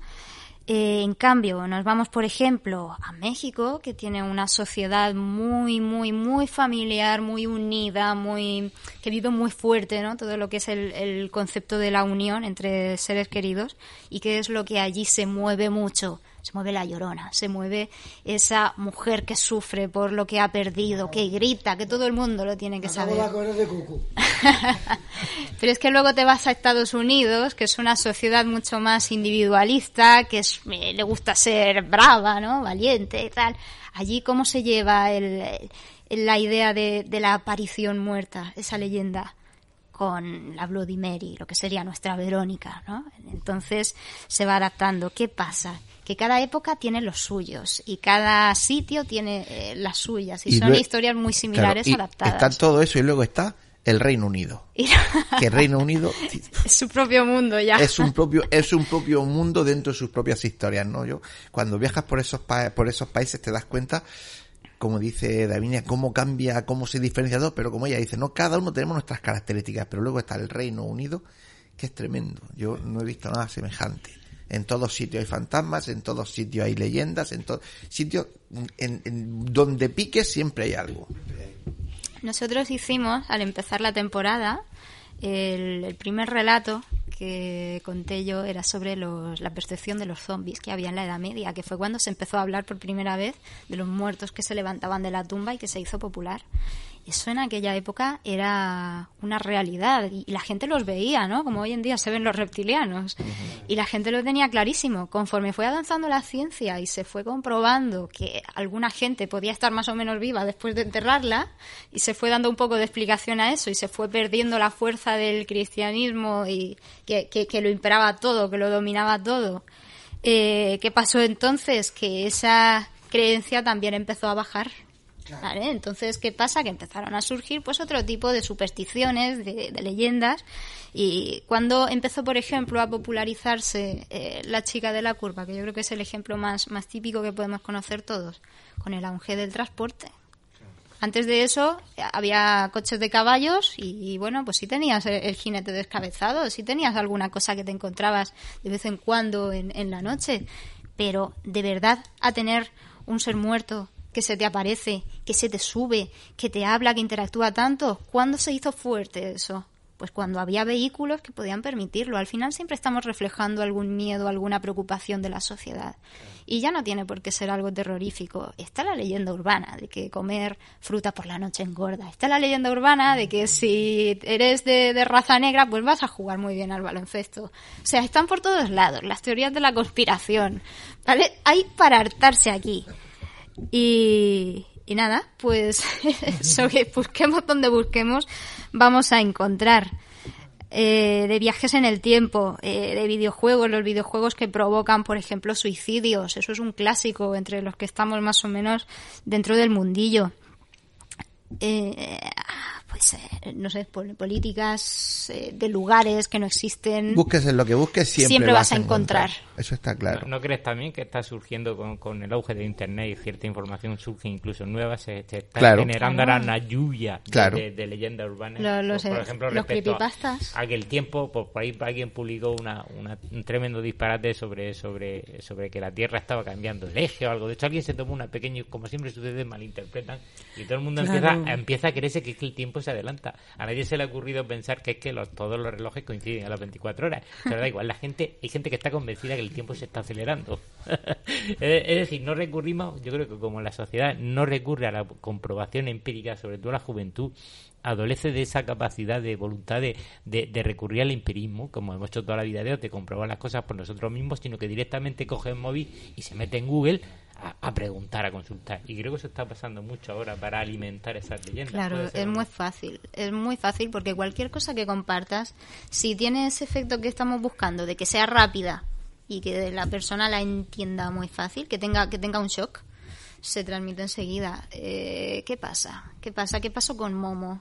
Eh, en cambio, nos vamos, por ejemplo, a México, que tiene una sociedad muy, muy, muy familiar, muy unida, muy que vive muy fuerte, ¿no? Todo lo que es el, el concepto de la unión entre seres queridos y que es lo que allí se mueve mucho. Se mueve la llorona, se mueve esa mujer que sufre por lo que ha perdido, que grita, que todo el mundo lo tiene que Acabo saber. de Cucu. [LAUGHS] Pero es que luego te vas a Estados Unidos, que es una sociedad mucho más individualista, que es, eh, le gusta ser brava, ¿no? Valiente y tal. Allí, ¿cómo se lleva el, el- la idea de, de la aparición muerta, esa leyenda? con la Bloody Mary, lo que sería nuestra Verónica, ¿no? Entonces se va adaptando. ¿Qué pasa? Que cada época tiene los suyos y cada sitio tiene eh, las suyas y, son historias muy similares Claro, y adaptadas. Está todo eso y luego está el Reino Unido. [LAUGHS] Que el Reino Unido [LAUGHS] es su propio mundo ya. es un propio es un propio mundo dentro de sus propias historias, ¿no? Yo cuando viajas por esos pa- por esos países te das cuenta como dice Davinia, cómo cambia, cómo se diferencia todo, pero como ella dice, no, cada uno tenemos nuestras características, pero luego está el Reino Unido, que es tremendo. Yo no he visto nada semejante. En todos sitios hay fantasmas, en todos sitios hay leyendas, en todos sitios, en, donde piques siempre hay algo. Nosotros hicimos, al empezar la temporada, el, el primer relato que conté yo era sobre los- la percepción de los zombies que había en la Edad Media, que fue cuando se empezó a hablar por primera vez de los muertos que se levantaban de la tumba y que se hizo popular. Eso en aquella época era una realidad y la gente los veía, ¿no? Como hoy en día se ven los reptilianos. Y la gente lo tenía clarísimo. Conforme fue avanzando la ciencia y se fue comprobando que alguna gente podía estar más o menos viva después de enterrarla, y se fue dando un poco de explicación a eso, y se fue perdiendo la fuerza del cristianismo y que, que- que lo imperaba todo, que lo dominaba todo. Eh, ¿Qué pasó entonces? Que esa creencia también empezó a bajar. ¿Vale? Entonces, ¿qué pasa? Que empezaron a surgir pues otro tipo de supersticiones, de, de leyendas. Y cuando empezó, por ejemplo, a popularizarse eh, la chica de la curva, que yo creo que es el ejemplo más, más típico que podemos conocer todos, con el auge del transporte. Antes de eso había coches de caballos y, y, bueno, pues sí tenías el, el jinete descabezado, sí tenías alguna cosa que te encontrabas de vez en cuando en, en la noche, pero de verdad a tener un ser muerto que se te aparece, que se te sube, que te habla, que interactúa tanto, ¿cuándo se hizo fuerte eso? Pues cuando había vehículos que podían permitirlo. Al final siempre estamos reflejando algún miedo, alguna preocupación de la sociedad. Y ya no tiene por qué ser algo terrorífico. Está la leyenda urbana de que comer fruta por la noche engorda. Está la leyenda urbana de que si eres de, de raza negra, pues vas a jugar muy bien al baloncesto. O sea, están por todos lados. Las teorías de la conspiración. ¿Vale? Hay para hartarse aquí. Y, y nada, pues [LAUGHS] eso que busquemos donde busquemos, vamos a encontrar. Eh, de viajes en el tiempo, eh, de videojuegos, los videojuegos que provocan, por ejemplo, suicidios. Eso es un clásico entre los que estamos más o menos dentro del mundillo. Eh, pues, eh, no sé, pol- políticas eh, de lugares que no existen. Busques en lo que busques, siempre, Siempre vas a encontrar. Eso está claro. ¿No, no crees también que está surgiendo con, con el auge de Internet y cierta información surge incluso nueva? Se, se está Claro. generando ahora una lluvia de, Claro. de, de leyendas urbanas. Lo- los, por, por ejemplo, los creepypastas. a aquel tiempo, por, por ahí alguien publicó una, una- un tremendo disparate sobre, sobre, sobre que la Tierra estaba cambiando el eje o algo. De hecho, alguien se tomó una pequeña, como siempre sucede, malinterpretan y todo el mundo Claro. empieza, empieza a creerse que, es que el tiempo se adelanta. A nadie se le ha ocurrido pensar que es que los, todos los relojes coinciden a las 24 horas. Pero da igual, la gente, hay gente que está convencida que el tiempo se está acelerando. [LAUGHS] es decir, no recurrimos, yo creo que como la sociedad no recurre a la comprobación empírica, sobre todo la juventud, adolece de esa capacidad de voluntad de, de, recurrir al empirismo, como hemos hecho toda la vida de hoy, de comprobar las cosas por nosotros mismos, sino que directamente coge el móvil y se mete en Google a, preguntar, a consultar. Y creo que eso está pasando mucho ahora para alimentar esas leyendas. Claro, es muy fácil. Es muy fácil porque cualquier cosa que compartas, si tiene ese efecto que estamos buscando, de que sea rápida y que la persona la entienda muy fácil, que tenga, que tenga un shock, se transmite enseguida. Eh, ¿Qué pasa? ¿Qué pasa? ¿Qué pasó con Momo?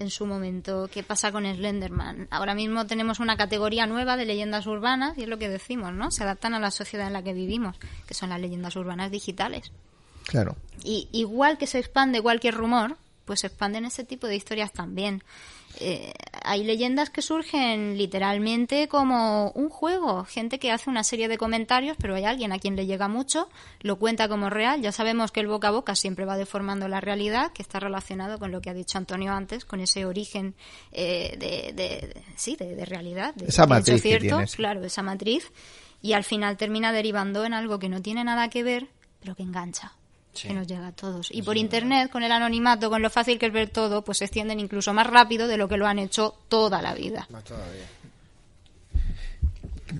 En su momento, qué pasa con Slenderman. Ahora mismo tenemos una categoría nueva de leyendas urbanas y es lo que decimos, ¿no? Se adaptan a la sociedad en la que vivimos, que son las leyendas urbanas digitales. Claro. Y igual que se expande cualquier rumor, pues se expanden ese tipo de historias también. Eh, hay leyendas que surgen literalmente como un juego, gente que hace una serie de comentarios, pero hay alguien a quien le llega mucho, lo cuenta como real. Ya sabemos que el boca a boca siempre va deformando la realidad, que está relacionado con lo que ha dicho Antonio antes, con ese origen eh, de, sí, de, realidad, de esa matriz cierto, claro, esa matriz, y al final termina derivando en algo que no tiene nada que ver, pero que engancha que nos llega a todos. Y por internet, con el anonimato, con lo fácil que es ver todo, pues se extienden incluso más rápido de lo que lo han hecho toda la vida.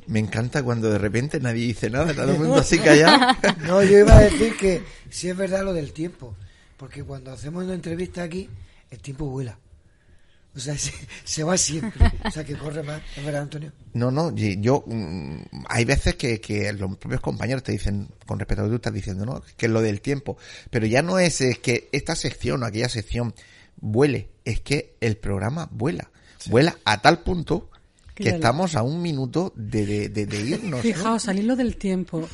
Me encanta cuando de repente nadie dice nada, todo el mundo así callado. [LAUGHS] no, yo iba a decir que sí es verdad lo del tiempo, porque cuando hacemos una entrevista aquí, el tiempo vuela. O sea, [LAUGHS] se, va siempre. O sea, que corre más. ¿Es verdad, Antonio? No, no. Yo, mm, hay veces que, que, los propios compañeros te dicen, con respecto a lo que tú estás diciendo, ¿no? Que es lo del tiempo. Pero ya no es, que esta sección o aquella sección vuele. Es que el programa vuela. Vuela a tal punto que estamos a un minuto de, de, irnos. Fijaos, al hilo del tiempo.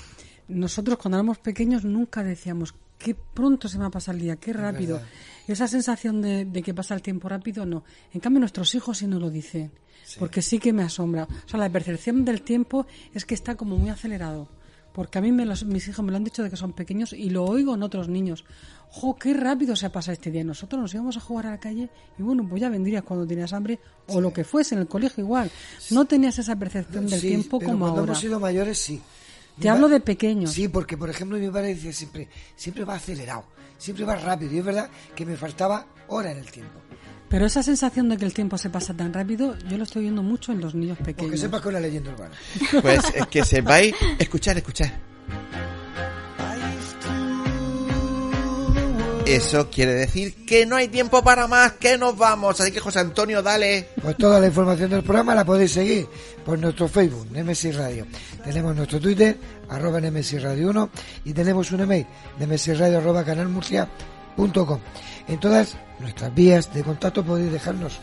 Nosotros cuando éramos pequeños nunca decíamos, qué pronto se me va a pasar el día, qué rápido. Esa sensación de, que pasa el tiempo rápido, no. En cambio, nuestros hijos sí nos lo dicen, porque sí que me asombra. O sea, la percepción del tiempo es que está como muy acelerado. Porque a mí me mis hijos me lo han dicho de que son pequeños y lo oigo en otros niños. ¡Jo, qué rápido se pasa este día! Nosotros nos íbamos a jugar a la calle y bueno, pues ya vendrías cuando tenías hambre o lo que fuese en el colegio igual. No tenías esa percepción del tiempo como cuando ahora. hemos sido mayores, sí. Te hablo de pequeños. Sí, porque por ejemplo mi padre dice siempre, siempre va acelerado, siempre va rápido. Y es verdad que me faltaba hora en el tiempo. Pero esa sensación de que el tiempo se pasa tan rápido, yo lo estoy viendo mucho en los niños pequeños. Porque sepas con la leyenda urbana. Pues es que sepáis, escuchar, escuchar. Eso quiere decir que no hay tiempo para más, que nos vamos. Así que José Antonio, dale. Pues toda la información del programa la podéis seguir por nuestro Facebook, Nemesis Radio. Tenemos nuestro Twitter, arroba Nemesis Radio 1, y tenemos un email, nemesisradio arroba canalmurcia.com. En todas nuestras vías de contacto podéis dejarnos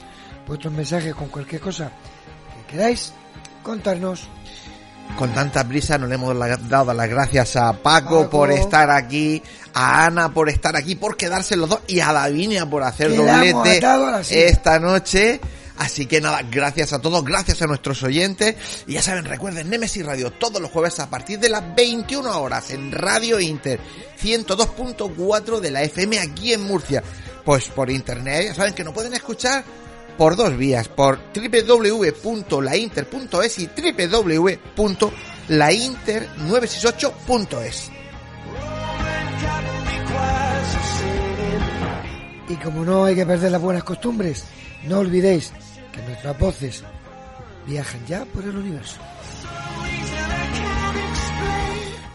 vuestros mensajes con cualquier cosa que queráis contarnos con tanta prisa no le hemos dado las gracias a Paco, por estar aquí, a Ana por estar aquí, por quedarse los dos y a Davinia por hacer doblete esta noche. Así que nada, gracias a todos, gracias a nuestros oyentes. Y ya saben, recuerden, Nemesis Radio todos los jueves a partir de las 21 horas en Radio Inter 102.4 de la FM aquí en Murcia. Pues por internet, ya saben que no pueden escuchar por dos vías, por www.lainter.es y www.lainter968.es. Y como no hay que perder las buenas costumbres, no olvidéis que nuestras voces viajan ya por el universo.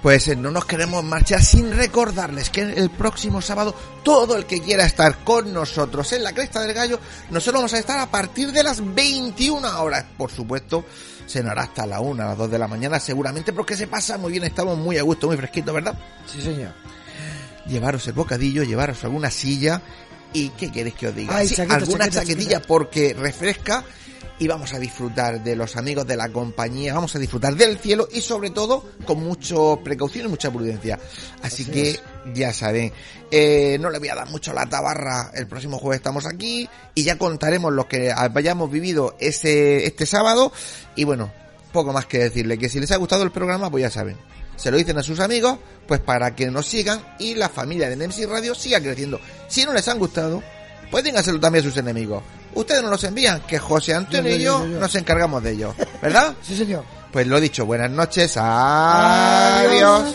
Pues eh, no nos queremos marchar sin recordarles que el próximo sábado todo el que quiera estar con nosotros en la Cresta del Gallo, nosotros vamos a estar a partir de las 21 horas. Por supuesto, cenará hasta la 1, a las 2 de la mañana seguramente porque se pasa muy bien, estamos muy a gusto, muy fresquitos, ¿verdad? Sí, señor. Llevaros el bocadillo, llevaros alguna silla y ¿qué queréis que os diga? alguna chaquetilla porque refresca y vamos a disfrutar de los amigos de la compañía, vamos a disfrutar del cielo y sobre todo con mucho precaución y mucha prudencia. Así, que ya saben, eh, no le voy a dar mucho la tabarra, el próximo jueves estamos aquí y ya contaremos lo que hayamos vivido ese, este sábado y bueno, poco más que decirle que si les ha gustado el programa, pues ya saben. Se lo dicen a sus amigos, pues para que nos sigan y la familia de Nemsi Radio siga creciendo. Si no les han gustado, pueden hacerlo también sus enemigos. Ustedes nos los envían, que José Antonio y yo nos encargamos de ello, ¿verdad? [LAUGHS] Sí, señor. Pues lo dicho, buenas noches, adiós.